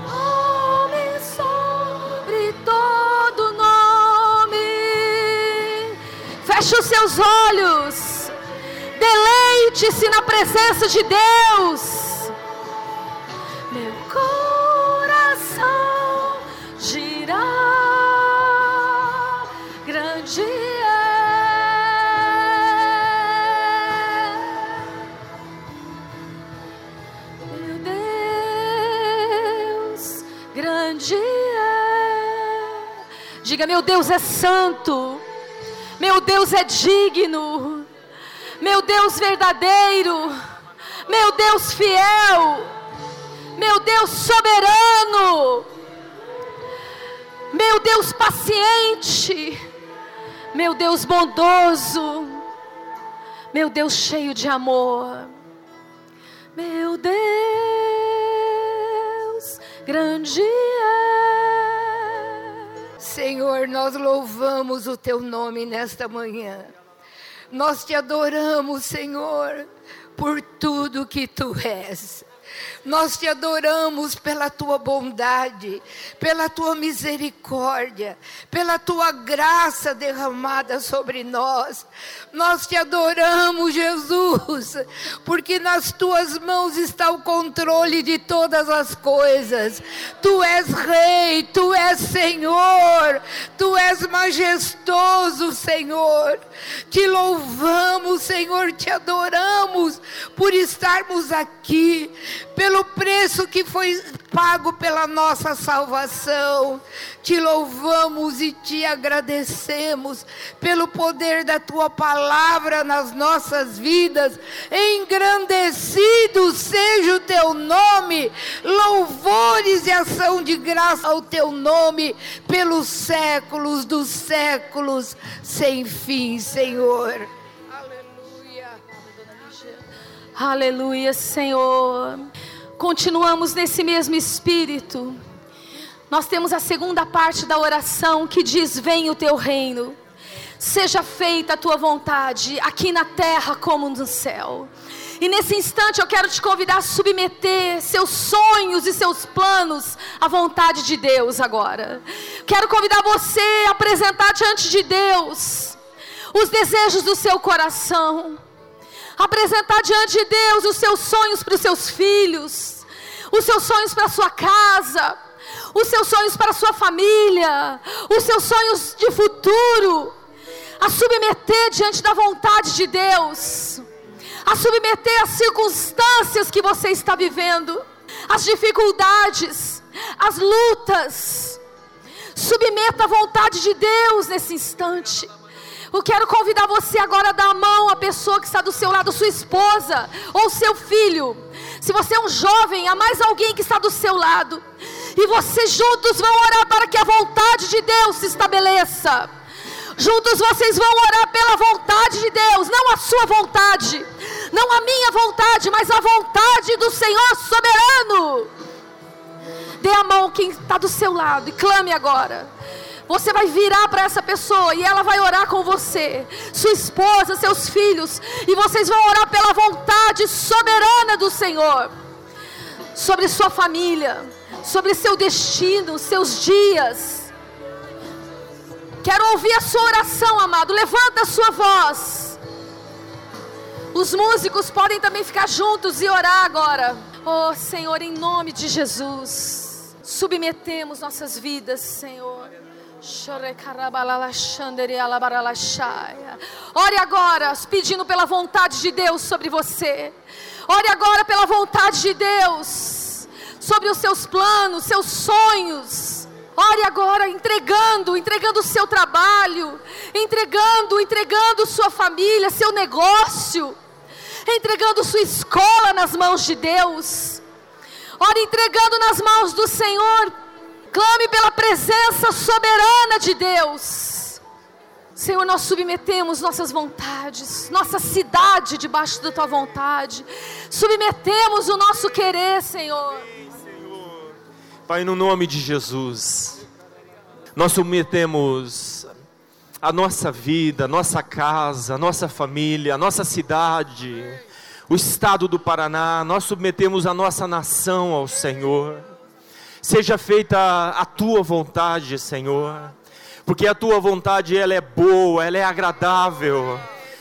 Nome sobre todo nome. Feche os seus olhos. Deleite-se na presença de Deus. Diga: Meu Deus é santo, meu Deus é digno, meu Deus verdadeiro, meu Deus fiel, meu Deus soberano, meu Deus paciente, meu Deus bondoso, meu Deus cheio de amor, meu Deus grande é. Senhor, nós louvamos o teu nome nesta manhã. Nós te adoramos, Senhor, por tudo que tu és. Nós te adoramos pela tua bondade, pela tua misericórdia, pela tua graça derramada sobre nós. Nós te adoramos, Jesus, porque nas tuas mãos está o controle de todas as coisas. Tu és Rei, tu és Senhor, tu és majestoso, Senhor. Te louvamos, Senhor, te adoramos por estarmos aqui, pelo preço que foi pago pela nossa salvação. Te louvamos e te agradecemos pelo poder da tua palavra nas nossas vidas. Engrandecido seja o teu nome, louvores e ação de graça ao teu nome pelos séculos dos séculos sem fim, Senhor. Aleluia, Senhor. Continuamos nesse mesmo espírito. Nós temos a segunda parte da oração que diz: Vem o teu reino, seja feita a tua vontade, aqui na terra como no céu. E nesse instante eu quero te convidar a submeter seus sonhos e seus planos à vontade de Deus agora. Quero convidar você a apresentar diante de Deus os desejos do seu coração apresentar diante de Deus os seus sonhos para os seus filhos, os seus sonhos para a sua casa, os seus sonhos para a sua família, os seus sonhos de futuro, a submeter diante da vontade de Deus, a submeter as circunstâncias que você está vivendo, as dificuldades, as lutas. Submeta a vontade de Deus nesse instante. Eu quero convidar você agora a dar a mão à pessoa que está do seu lado, sua esposa ou seu filho. Se você é um jovem, há mais alguém que está do seu lado. E vocês juntos vão orar para que a vontade de Deus se estabeleça. Juntos vocês vão orar pela vontade de Deus, não a sua vontade, não a minha vontade, mas a vontade do Senhor soberano. Dê a mão quem está do seu lado e clame agora. Você vai virar para essa pessoa e ela vai orar com você, sua esposa, seus filhos, e vocês vão orar pela vontade soberana do Senhor sobre sua família, sobre seu destino, seus dias. Quero ouvir a sua oração, amado. Levanta a sua voz. Os músicos podem também ficar juntos e orar agora. Oh, Senhor, em nome de Jesus, submetemos nossas vidas, Senhor. Ore agora, pedindo pela vontade de Deus sobre você. Ore agora pela vontade de Deus sobre os seus planos, seus sonhos. Ore agora entregando, entregando o seu trabalho, entregando, entregando sua família, seu negócio, entregando sua escola nas mãos de Deus. Ore entregando nas mãos do Senhor Clame pela presença soberana de Deus. Senhor, nós submetemos nossas vontades, nossa cidade debaixo da tua vontade. Submetemos o nosso querer, Senhor. Pai, no nome de Jesus, nós submetemos a nossa vida, a nossa casa, a nossa família, a nossa cidade, o estado do Paraná, nós submetemos a nossa nação ao Senhor. Seja feita a tua vontade, Senhor, porque a tua vontade ela é boa, ela é agradável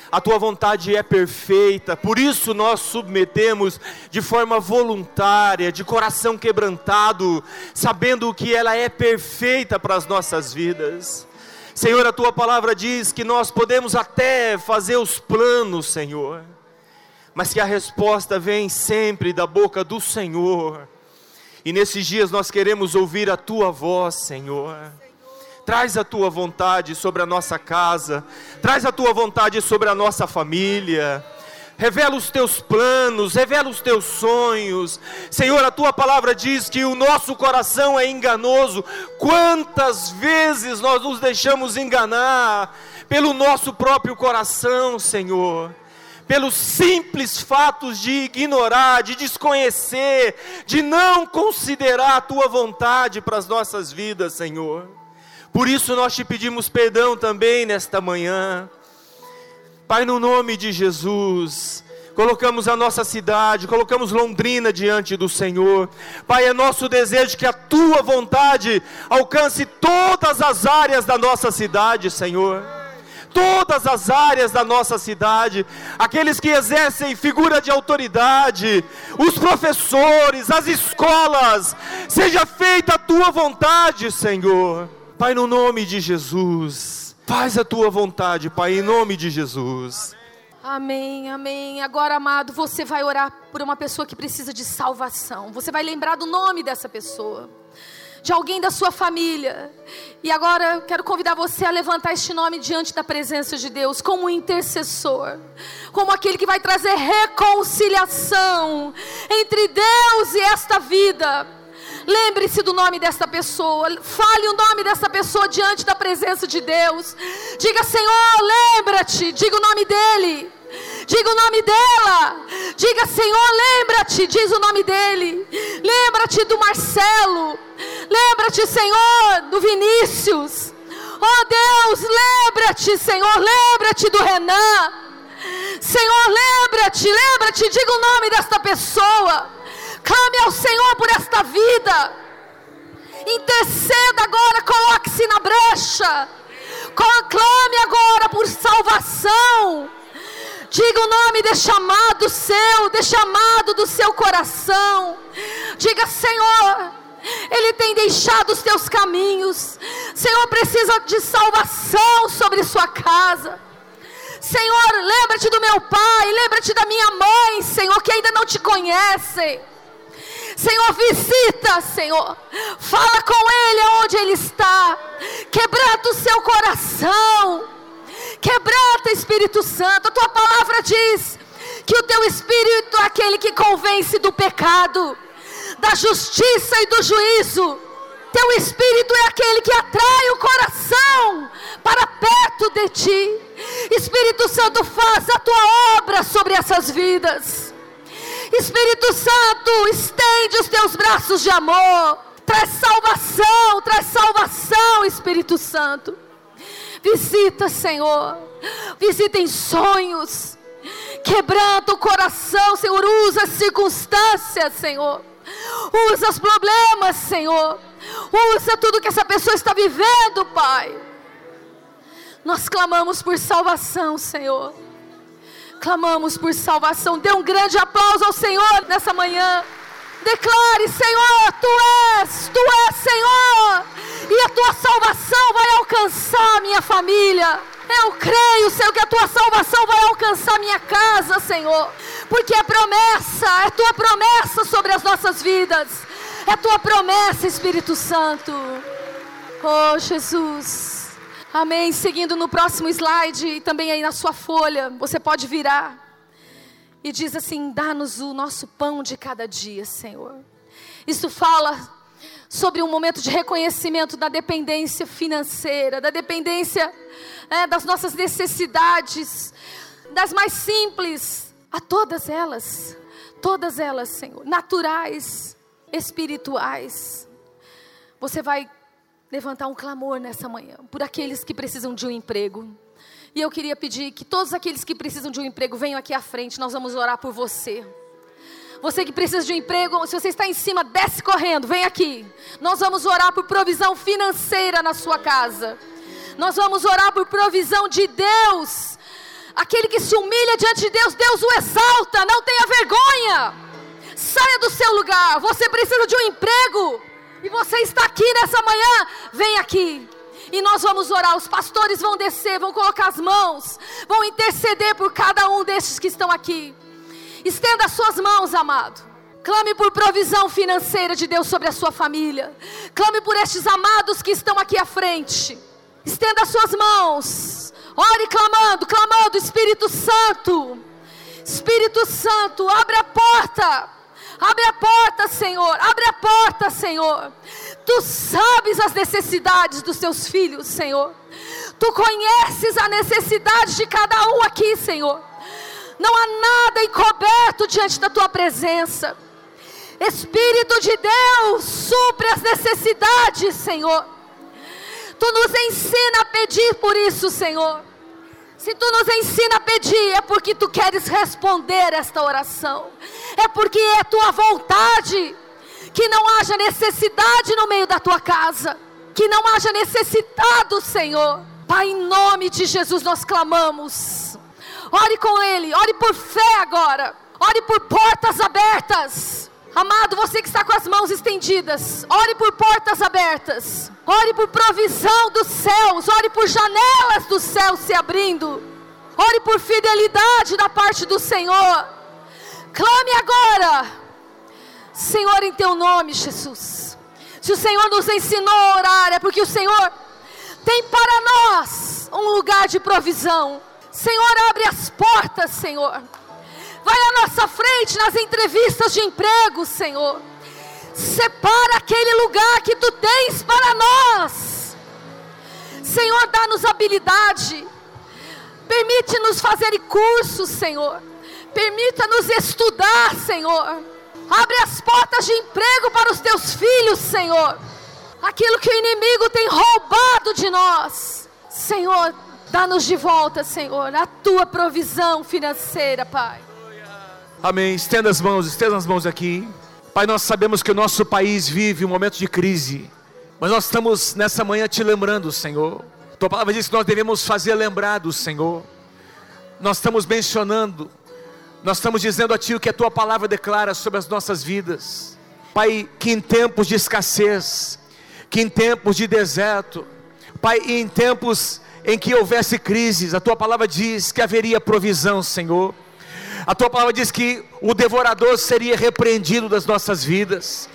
a tua vontade é perfeita, por isso nós submetemos de forma voluntária, de coração quebrantado, sabendo que ela é perfeita para as nossas vidas. Senhor, a tua palavra diz que nós podemos até fazer os planos, Senhor, mas que a resposta vem sempre da boca do Senhor. E nesses dias nós queremos ouvir a tua voz, Senhor. Traz a tua vontade sobre a nossa casa, traz a tua vontade sobre a nossa família. Revela os teus planos, revela os teus sonhos. Senhor, a tua palavra diz que o nosso coração é enganoso. Quantas vezes nós nos deixamos enganar pelo nosso próprio coração, Senhor? Pelos simples fatos de ignorar, de desconhecer, de não considerar a tua vontade para as nossas vidas, Senhor. Por isso nós te pedimos perdão também nesta manhã. Pai, no nome de Jesus, colocamos a nossa cidade, colocamos Londrina diante do Senhor. Pai, é nosso desejo que a tua vontade alcance todas as áreas da nossa cidade, Senhor. Todas as áreas da nossa cidade, aqueles que exercem figura de autoridade, os professores, as escolas, seja feita a tua vontade, Senhor. Pai, no nome de Jesus, faz a tua vontade, Pai, em nome de Jesus. Amém, amém. Agora, amado, você vai orar por uma pessoa que precisa de salvação. Você vai lembrar do nome dessa pessoa, de alguém da sua família. E agora eu quero convidar você a levantar este nome diante da presença de Deus, como intercessor, como aquele que vai trazer reconciliação entre Deus e esta vida. Lembre-se do nome dessa pessoa. Fale o nome dessa pessoa diante da presença de Deus. Diga, Senhor, lembra-te. Diga o nome dele. Diga o nome dela. Diga, Senhor, lembra-te. Diz o nome dele. Lembra-te do Marcelo. Lembra-te, Senhor, do Vinícius. Oh Deus, lembra-te, Senhor, lembra-te do Renan. Senhor, lembra-te, lembra-te, diga o nome desta pessoa. Clame ao Senhor por esta vida. Interceda agora, coloque-se na brecha. Clame agora por salvação. Diga o nome deste amado seu, deste amado do seu coração. Diga, Senhor, Ele tem deixado os teus caminhos. Senhor, precisa de salvação sobre sua casa. Senhor, lembra-te do meu pai, lembra-te da minha mãe, Senhor, que ainda não te conhecem. Senhor, visita, Senhor. Fala com Ele aonde Ele está. Quebranta o seu coração. Quebranta, Espírito Santo. A tua palavra diz que o teu Espírito é aquele que convence do pecado, da justiça e do juízo. Teu Espírito é aquele que atrai o coração para perto de ti. Espírito Santo, faz a tua obra sobre essas vidas. Espírito Santo, estende os teus braços de amor. Traz salvação, traz salvação, Espírito Santo. Visita, Senhor. Visita em sonhos. Quebranta o coração, Senhor. Usa as circunstâncias, Senhor. Usa os problemas, Senhor. Usa tudo que essa pessoa está vivendo, Pai. Nós clamamos por salvação, Senhor clamamos por salvação. Dê um grande aplauso ao Senhor nessa manhã. Declare, Senhor, tu és, tu és, Senhor, e a tua salvação vai alcançar minha família. Eu creio, Senhor, que a tua salvação vai alcançar minha casa, Senhor, porque é promessa, é tua promessa sobre as nossas vidas, é tua promessa, Espírito Santo. Oh, Jesus. Amém. Seguindo no próximo slide e também aí na sua folha, você pode virar. E diz assim: dá-nos o nosso pão de cada dia, Senhor. Isso fala sobre um momento de reconhecimento da dependência financeira, da dependência é, das nossas necessidades, das mais simples, a todas elas, todas elas, Senhor, naturais, espirituais. Você vai levantar um clamor nessa manhã por aqueles que precisam de um emprego, E eu queria pedir que todos aqueles que precisam de um emprego venham aqui à frente, nós vamos orar por você. Você que precisa de um emprego, se você está em cima, desce correndo, vem aqui. Nós vamos orar por provisão financeira na sua casa. Nós vamos orar por provisão de Deus. Aquele que se humilha diante de Deus, Deus o exalta, não tenha vergonha. Saia do seu lugar. Você precisa de um emprego. E você está aqui nessa manhã, vem aqui. E nós vamos orar. Os pastores vão descer, vão colocar as mãos, vão interceder por cada um destes que estão aqui. Estenda as suas mãos, amado. Clame por provisão financeira de Deus sobre a sua família. Clame por estes amados que estão aqui à frente. Estenda as suas mãos. Ore clamando, clamando, Espírito Santo. Espírito Santo, abre a porta. Abre a porta, Senhor. Abre a porta, Senhor. Tu sabes as necessidades dos teus filhos, Senhor. Tu conheces a necessidade de cada um aqui, Senhor. Não há nada encoberto diante da tua presença. Espírito de Deus, supre as necessidades, Senhor. Tu nos ensina a pedir por isso, Senhor. Se tu nos ensina a pedir, é porque tu queres responder esta oração. É porque é tua vontade que não haja necessidade no meio da tua casa, que não haja necessitado, Senhor. Pai, em nome de Jesus nós clamamos. Ore com Ele, ore por fé agora, ore por portas abertas. Amado, você que está com as mãos estendidas, ore por portas abertas, ore por provisão dos céus, ore por janelas dos céus se abrindo, ore por fidelidade da parte do Senhor. Clame agora, Senhor, em teu nome, Jesus. Se o Senhor nos ensinou a orar, é porque o Senhor tem para nós um lugar de provisão. Senhor, abre as portas, Senhor. Vai à nossa frente nas entrevistas de emprego, Senhor. Separa aquele lugar que tu tens para nós. Senhor, dá-nos habilidade. Permite-nos fazer cursos, Senhor. Permita-nos estudar, Senhor. Abre as portas de emprego para os teus filhos, Senhor. Aquilo que o inimigo tem roubado de nós. Senhor, dá-nos de volta, Senhor, a tua provisão financeira, Pai. Amém. Estenda as mãos, estenda as mãos aqui. Pai, nós sabemos que o nosso país vive um momento de crise, mas nós estamos nessa manhã te lembrando, Senhor. Tua palavra diz que nós devemos fazer lembrar do Senhor. Nós estamos mencionando, nós estamos dizendo a Ti o que a Tua palavra declara sobre as nossas vidas. Pai, que em tempos de escassez, que em tempos de deserto, Pai, em tempos em que houvesse crises, a Tua palavra diz que haveria provisão, Senhor. A tua palavra diz que o devorador seria repreendido das nossas vidas.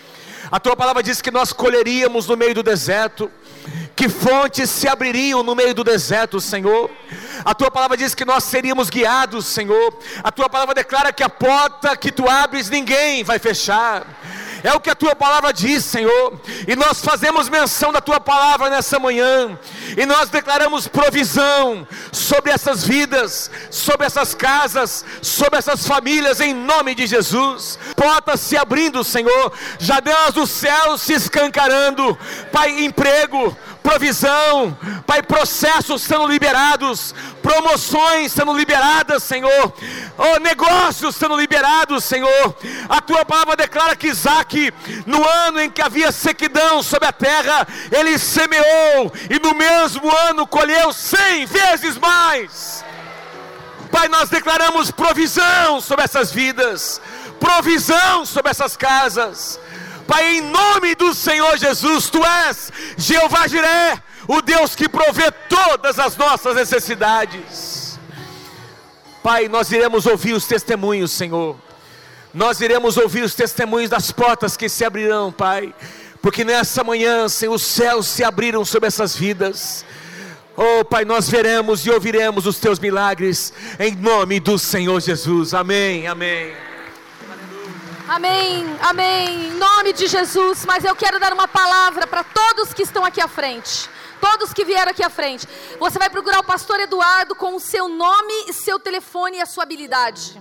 A tua palavra diz que nós colheríamos no meio do deserto, que fontes se abririam no meio do deserto, Senhor. A tua palavra diz que nós seríamos guiados, Senhor. A tua palavra declara que a porta que tu abres ninguém vai fechar. É o que a tua palavra diz, Senhor. E nós fazemos menção da tua palavra nessa manhã. E nós declaramos provisão sobre essas vidas, sobre essas casas, sobre essas famílias, em nome de Jesus. Portas se abrindo, Senhor. Janelas dos céus se escancarando. Pai, emprego, provisão, Pai, processos sendo liberados, promoções sendo liberadas, Senhor, oh, negócios sendo liberados, Senhor. A tua palavra declara que Isaac, no ano em que havia sequidão sobre a terra, ele semeou e no mesmo ano colheu cem vezes mais. Pai, nós declaramos provisão sobre essas vidas, provisão sobre essas casas. Pai, em nome do Senhor Jesus, Tu és Jeová Jiré, o Deus que provê todas as nossas necessidades. Pai, nós iremos ouvir os testemunhos, Senhor. Nós iremos ouvir os testemunhos das portas que se abrirão, Pai. Porque nessa manhã, Senhor, os céus se abriram sobre essas vidas. Oh, Pai, nós veremos e ouviremos os teus milagres em nome do Senhor Jesus. Amém. Amém. Amém, amém, em nome de Jesus. Mas eu quero dar uma palavra para todos que estão aqui à frente. Todos que vieram aqui à frente. Você vai procurar o pastor Eduardo com o seu nome, seu telefone e a sua habilidade.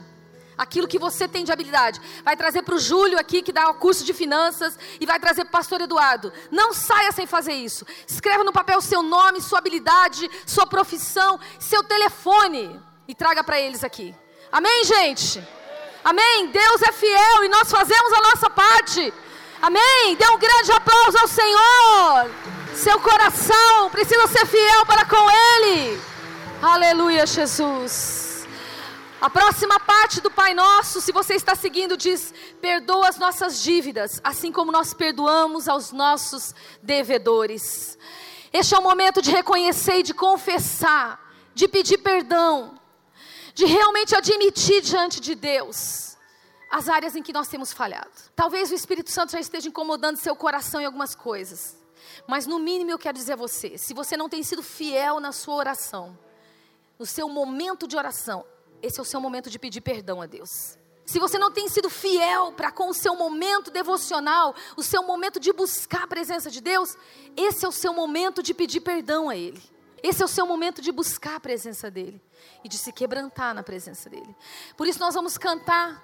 aquilo que você tem de habilidade. Vai trazer para o Júlio aqui, que dá o curso de finanças, e vai trazer para o pastor Eduardo. Não saia sem fazer isso. Escreva no papel seu nome, sua habilidade, sua profissão, seu telefone e traga para eles aqui. Amém, gente? Amém? Deus é fiel e nós fazemos a nossa parte. Amém? Dê um grande aplauso ao Senhor. Seu coração precisa ser fiel para com Ele. Aleluia, Jesus. A próxima parte do Pai Nosso, se você está seguindo, diz: perdoa as nossas dívidas, assim como nós perdoamos aos nossos devedores. Este é o momento de reconhecer e de confessar, de pedir perdão, de realmente admitir diante de Deus as áreas em que nós temos falhado. Talvez o Espírito Santo já esteja incomodando seu coração em algumas coisas. Mas no mínimo eu quero dizer a você, se você não tem sido fiel na sua oração, no seu momento de oração, esse é o seu momento de pedir perdão a Deus. Se você não tem sido fiel para com o seu momento devocional, o seu momento de buscar a presença de Deus, esse é o seu momento de pedir perdão a Ele. Esse é o seu momento de buscar a presença dEle e de se quebrantar na presença dEle. Por isso nós vamos cantar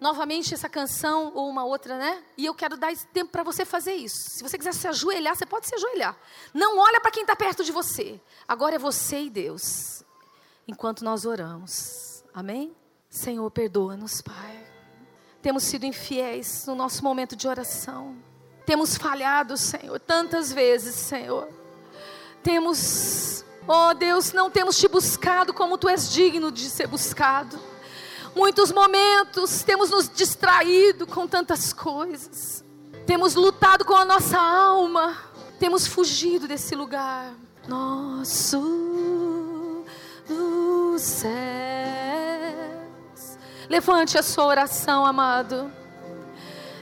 novamente essa canção ou uma outra, né? E eu quero dar esse tempo para você fazer isso. Se você quiser se ajoelhar, você pode se ajoelhar. Não olha para quem está perto de você. Agora é você e Deus. Enquanto nós oramos. Amém? Senhor, perdoa-nos, Pai. Temos sido infiéis no nosso momento de oração. Temos falhado, Senhor, tantas vezes, Senhor. Temos, oh Deus, não temos te buscado como tu és digno de ser buscado muitos momentos temos nos distraído com tantas coisas, temos lutado com a nossa alma, temos fugido desse lugar. Nosso dos céus. Levante a sua oração, amado.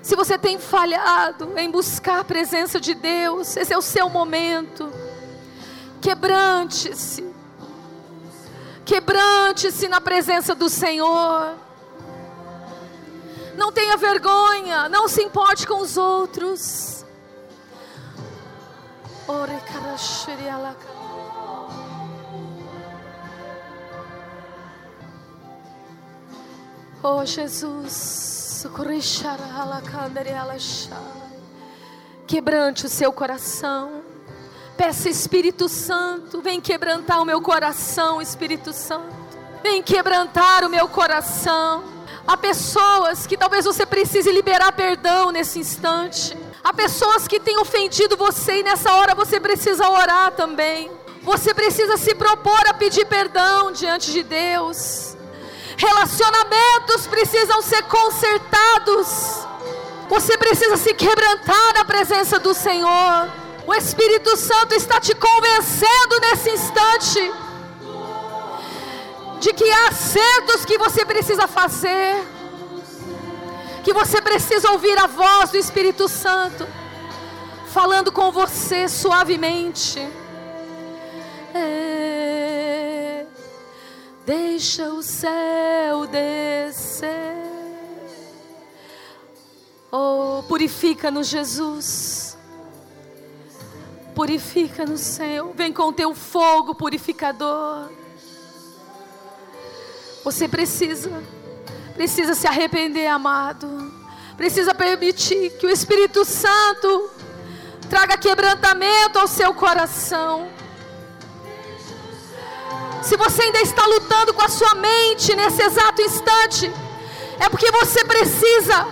Se você tem falhado em buscar a presença de Deus, esse é o seu momento. Quebrante-se Quebrante-se na presença do Senhor. Não tenha vergonha, não se importe com os outros. Oh Jesus, quebrante o seu coração. Peça, Espírito Santo, vem quebrantar o meu coração, Espírito Santo. Vem quebrantar o meu coração. Há pessoas que talvez você precise liberar perdão nesse instante. Há pessoas que têm ofendido você e nessa hora você precisa orar também. Você precisa se propor a pedir perdão diante de Deus. Relacionamentos precisam ser consertados. Você precisa se quebrantar na presença do Senhor. O Espírito Santo está te convencendo nesse instante de que há acertos que você precisa fazer, que você precisa ouvir a voz do Espírito Santo falando com você suavemente. É, deixa o céu descer. Oh, purifica-nos, Jesus. Purifica-nos, Senhor. Vem com o teu fogo purificador. Você precisa, precisa se arrepender, amado. Precisa permitir que o Espírito Santo traga quebrantamento ao seu coração. Se você ainda está lutando com a sua mente nesse exato instante, é porque você precisa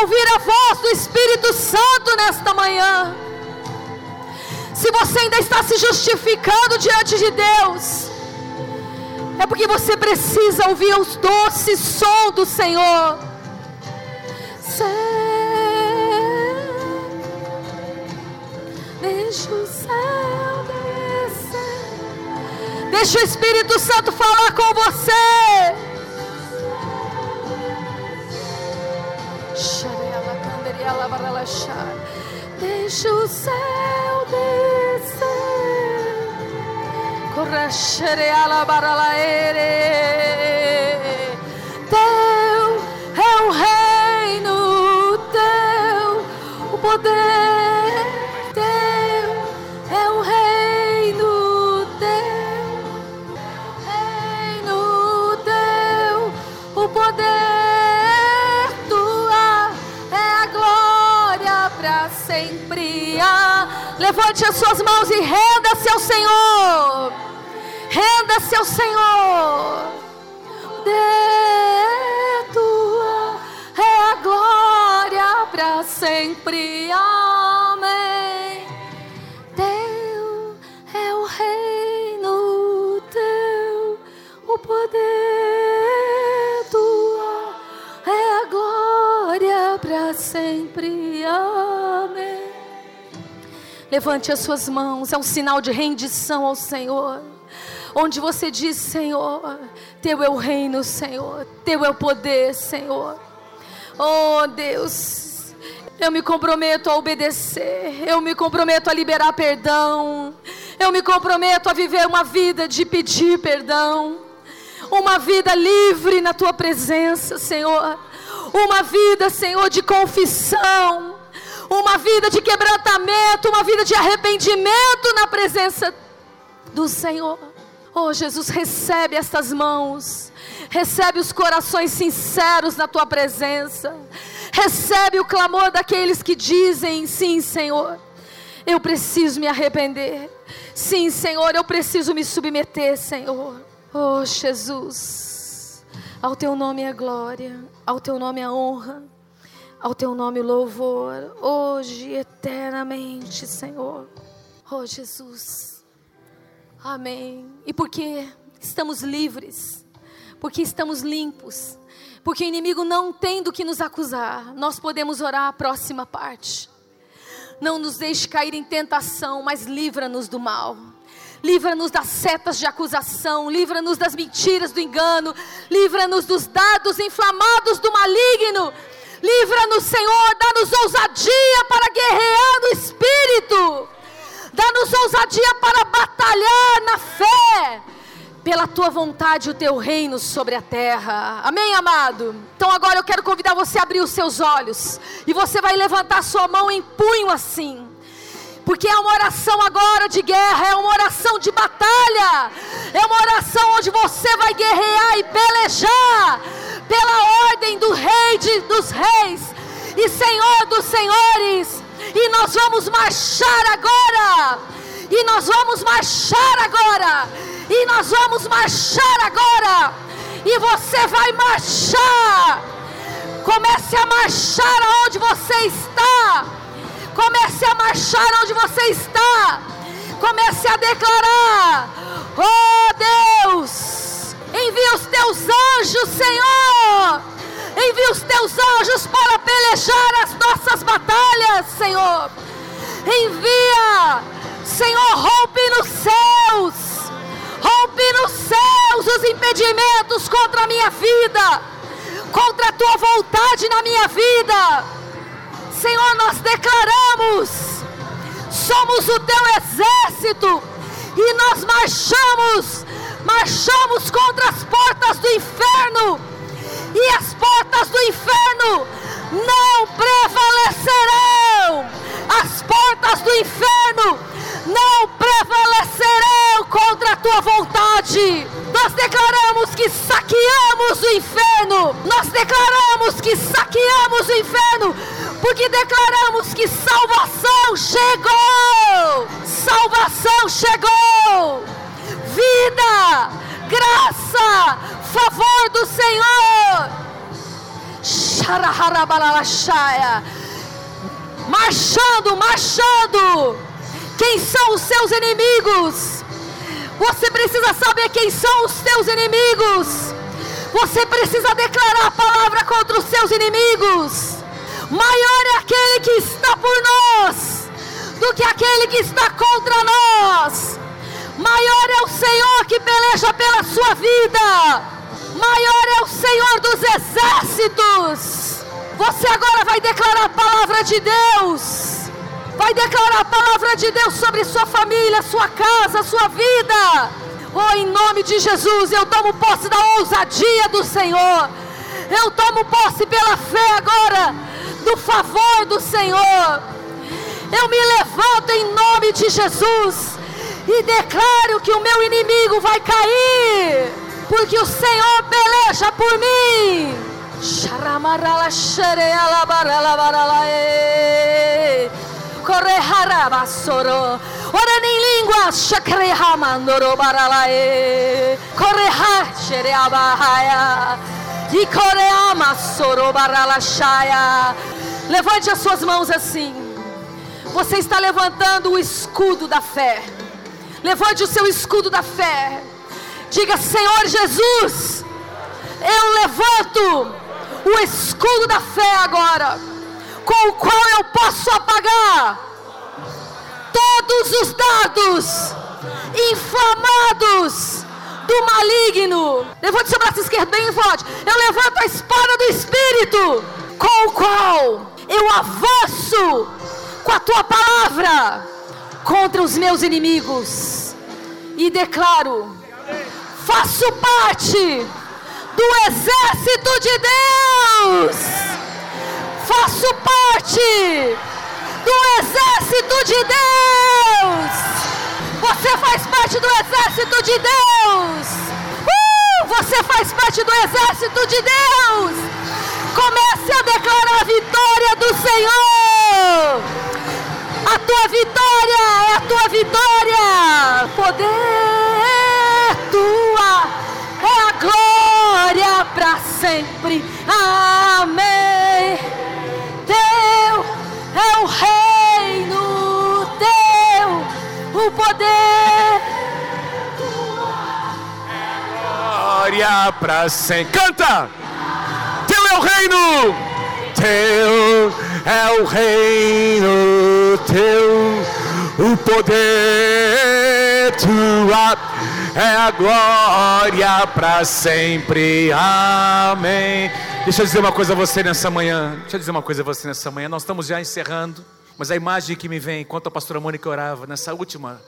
ouvir a voz do Espírito Santo nesta manhã. Se você ainda está se justificando diante de Deus, é porque você precisa ouvir os doces som do Senhor. Deixa o céu descer. Deixa o Espírito Santo falar com você. Deixa o céu descer. Teu é o reino, teu o poder, teu é o reino, teu reino, teu o poder, tua é a glória para sempre. Ah, levante as suas mãos e renda-se ao Senhor. Renda-se ao Senhor. De tua é a glória para sempre. Amém. Teu é o reino, teu o poder, tua é a glória para sempre. Amém. Levante as suas mãos, é um sinal de rendição ao Senhor. Onde você diz, Senhor, Teu é o reino, Senhor, Teu é o poder, Senhor. Oh Deus, eu me comprometo a obedecer, eu me comprometo a liberar perdão, eu me comprometo a viver uma vida de pedir perdão, uma vida livre na Tua presença, Senhor, uma vida, Senhor, de confissão uma vida de quebrantamento, uma vida de arrependimento na presença do Senhor. Oh Jesus, recebe estas mãos, recebe os corações sinceros na tua presença, recebe o clamor daqueles que dizem: Sim, Senhor, eu preciso me arrepender. Sim, Senhor, eu preciso me submeter, Senhor. Oh Jesus, ao teu nome é glória, ao teu nome é honra. Ao teu nome louvor, hoje eternamente, Senhor. Oh Jesus. Amém. E porque estamos livres, porque estamos limpos, porque o inimigo não tem do que nos acusar, nós podemos orar a próxima parte. Não nos deixe cair em tentação, mas livra-nos do mal. Livra-nos das setas de acusação, livra-nos das mentiras do engano, livra-nos dos dados inflamados do maligno Livra-nos, Senhor, dá-nos ousadia para guerrear no espírito. Dá-nos ousadia para batalhar na fé. Pela tua vontade, o teu reino sobre a terra. Amém, amado? Então agora eu quero convidar você a abrir os seus olhos. E você vai levantar sua mão em punho assim. Porque é uma oração agora de guerra, é uma oração de batalha, é uma oração onde você vai guerrear e pelejar pela ordem do Rei de, dos Reis e Senhor dos Senhores. E nós vamos marchar agora. E nós vamos marchar agora. E nós vamos marchar agora. E você vai marchar. Comece a marchar aonde você está. Comece a marchar onde você está. Comece a declarar: Oh Deus, envia os teus anjos, Senhor. Envia os teus anjos para pelejar as nossas batalhas, Senhor. Envia, Senhor, rompe nos céus. Rompe nos céus os impedimentos contra a minha vida, contra a tua vontade na minha vida Senhor, nós declaramos: somos o teu exército e nós marchamos, marchamos contra as portas do inferno, e as portas do inferno não prevalecerão. As portas do inferno não prevalecerão contra a tua vontade. Nós declaramos que saqueamos o inferno. Nós declaramos que saqueamos o inferno porque declaramos que salvação chegou. Salvação chegou. Vida, graça, favor do Senhor. Marchando, marchando. Quem são os seus inimigos? Você precisa saber quem são os seus inimigos. Você precisa declarar a palavra contra os seus inimigos. Maior é aquele que está por nós do que aquele que está contra nós. Maior é o Senhor que peleja pela sua vida. Maior é o Senhor dos exércitos. Você agora vai declarar a palavra de Deus. Vai declarar a palavra de Deus sobre sua família, sua casa, sua vida. Oh, em nome de Jesus, eu tomo posse da ousadia do Senhor. Eu tomo posse pela fé agora do favor do Senhor. Eu me levanto em nome de Jesus e declaro que o meu inimigo vai cair, porque o Senhor peleja por mim. Orando em línguas, shakrehamandoro baralae. Correha shereabahaya. E coreama soro baralashaya. Levante as suas mãos assim. Você está levantando o escudo da fé. Levante o seu escudo da fé. Diga, Senhor Jesus, eu levanto o escudo da fé agora, com o qual eu posso apagar todos os dados inflamados do maligno. Levante seu braço esquerdo bem forte. Eu levanto a espada do Espírito, com o qual eu avanço com a tua palavra contra os meus inimigos. E declaro: faço parte do exército de Deus. Faço parte do exército de Deus. Você faz parte do exército de Deus. Uh, você faz parte do exército de Deus. Comece a declarar a vitória do Senhor. A tua vitória é a tua vitória. Poder tua é a glória para sempre. Amém. Teu é o reino, teu o poder. Glória para sempre. Canta! Teu é o reino! Teu é o reino, teu o poder, tua é a glória para sempre. Amém. Deixa eu dizer uma coisa a você nessa manhã. Deixa eu dizer uma coisa a você nessa manhã. Nós estamos já encerrando, mas a imagem que me vem enquanto a pastora Mônica orava nessa última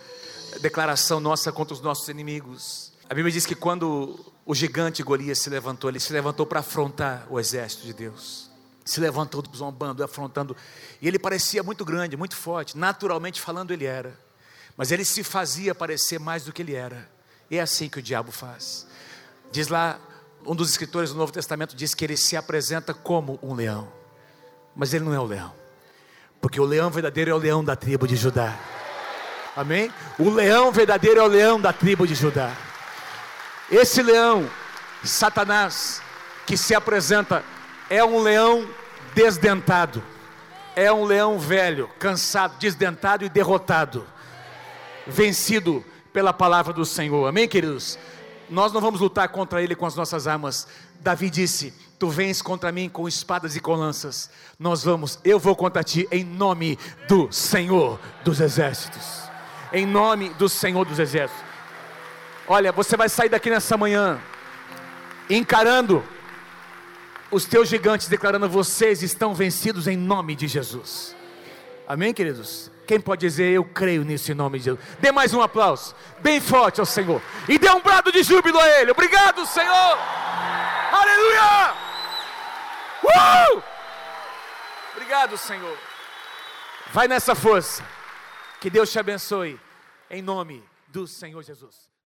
declaração nossa contra os nossos inimigos. A Bíblia diz que quando o gigante Golias se levantou, ele se levantou para afrontar o exército de Deus. Se levantou zombando, afrontando. E ele parecia muito grande, muito forte. Naturalmente falando, ele era. Mas ele se fazia parecer mais do que ele era. É assim que o diabo faz. Diz lá, um dos escritores do Novo Testamento diz que ele se apresenta como um leão. Mas ele não é o leão. Porque o leão verdadeiro é o leão da tribo de Judá. Amém? O leão verdadeiro é o leão da tribo de Judá. Esse leão, Satanás, que se apresenta, é um leão desdentado. É um leão velho, cansado, desdentado e derrotado. Vencido pela palavra do Senhor. Amém, queridos? Nós não vamos lutar contra ele com as nossas armas. Davi disse: Tu vens contra mim com espadas e com lanças. Nós vamos, eu vou contra ti em nome do Senhor dos exércitos. Em nome do Senhor dos exércitos. Olha, você vai sair daqui nessa manhã encarando os teus gigantes, declarando: vocês estão vencidos em nome de Jesus. Amém, queridos? Quem pode dizer eu creio nisso em nome de Jesus? Dê mais um aplauso, bem forte ao Senhor, e dê um brado de júbilo a Ele. Obrigado, Senhor. Aleluia! Uh! Obrigado, Senhor. Vai nessa força. Que Deus te abençoe. Em nome do Senhor Jesus.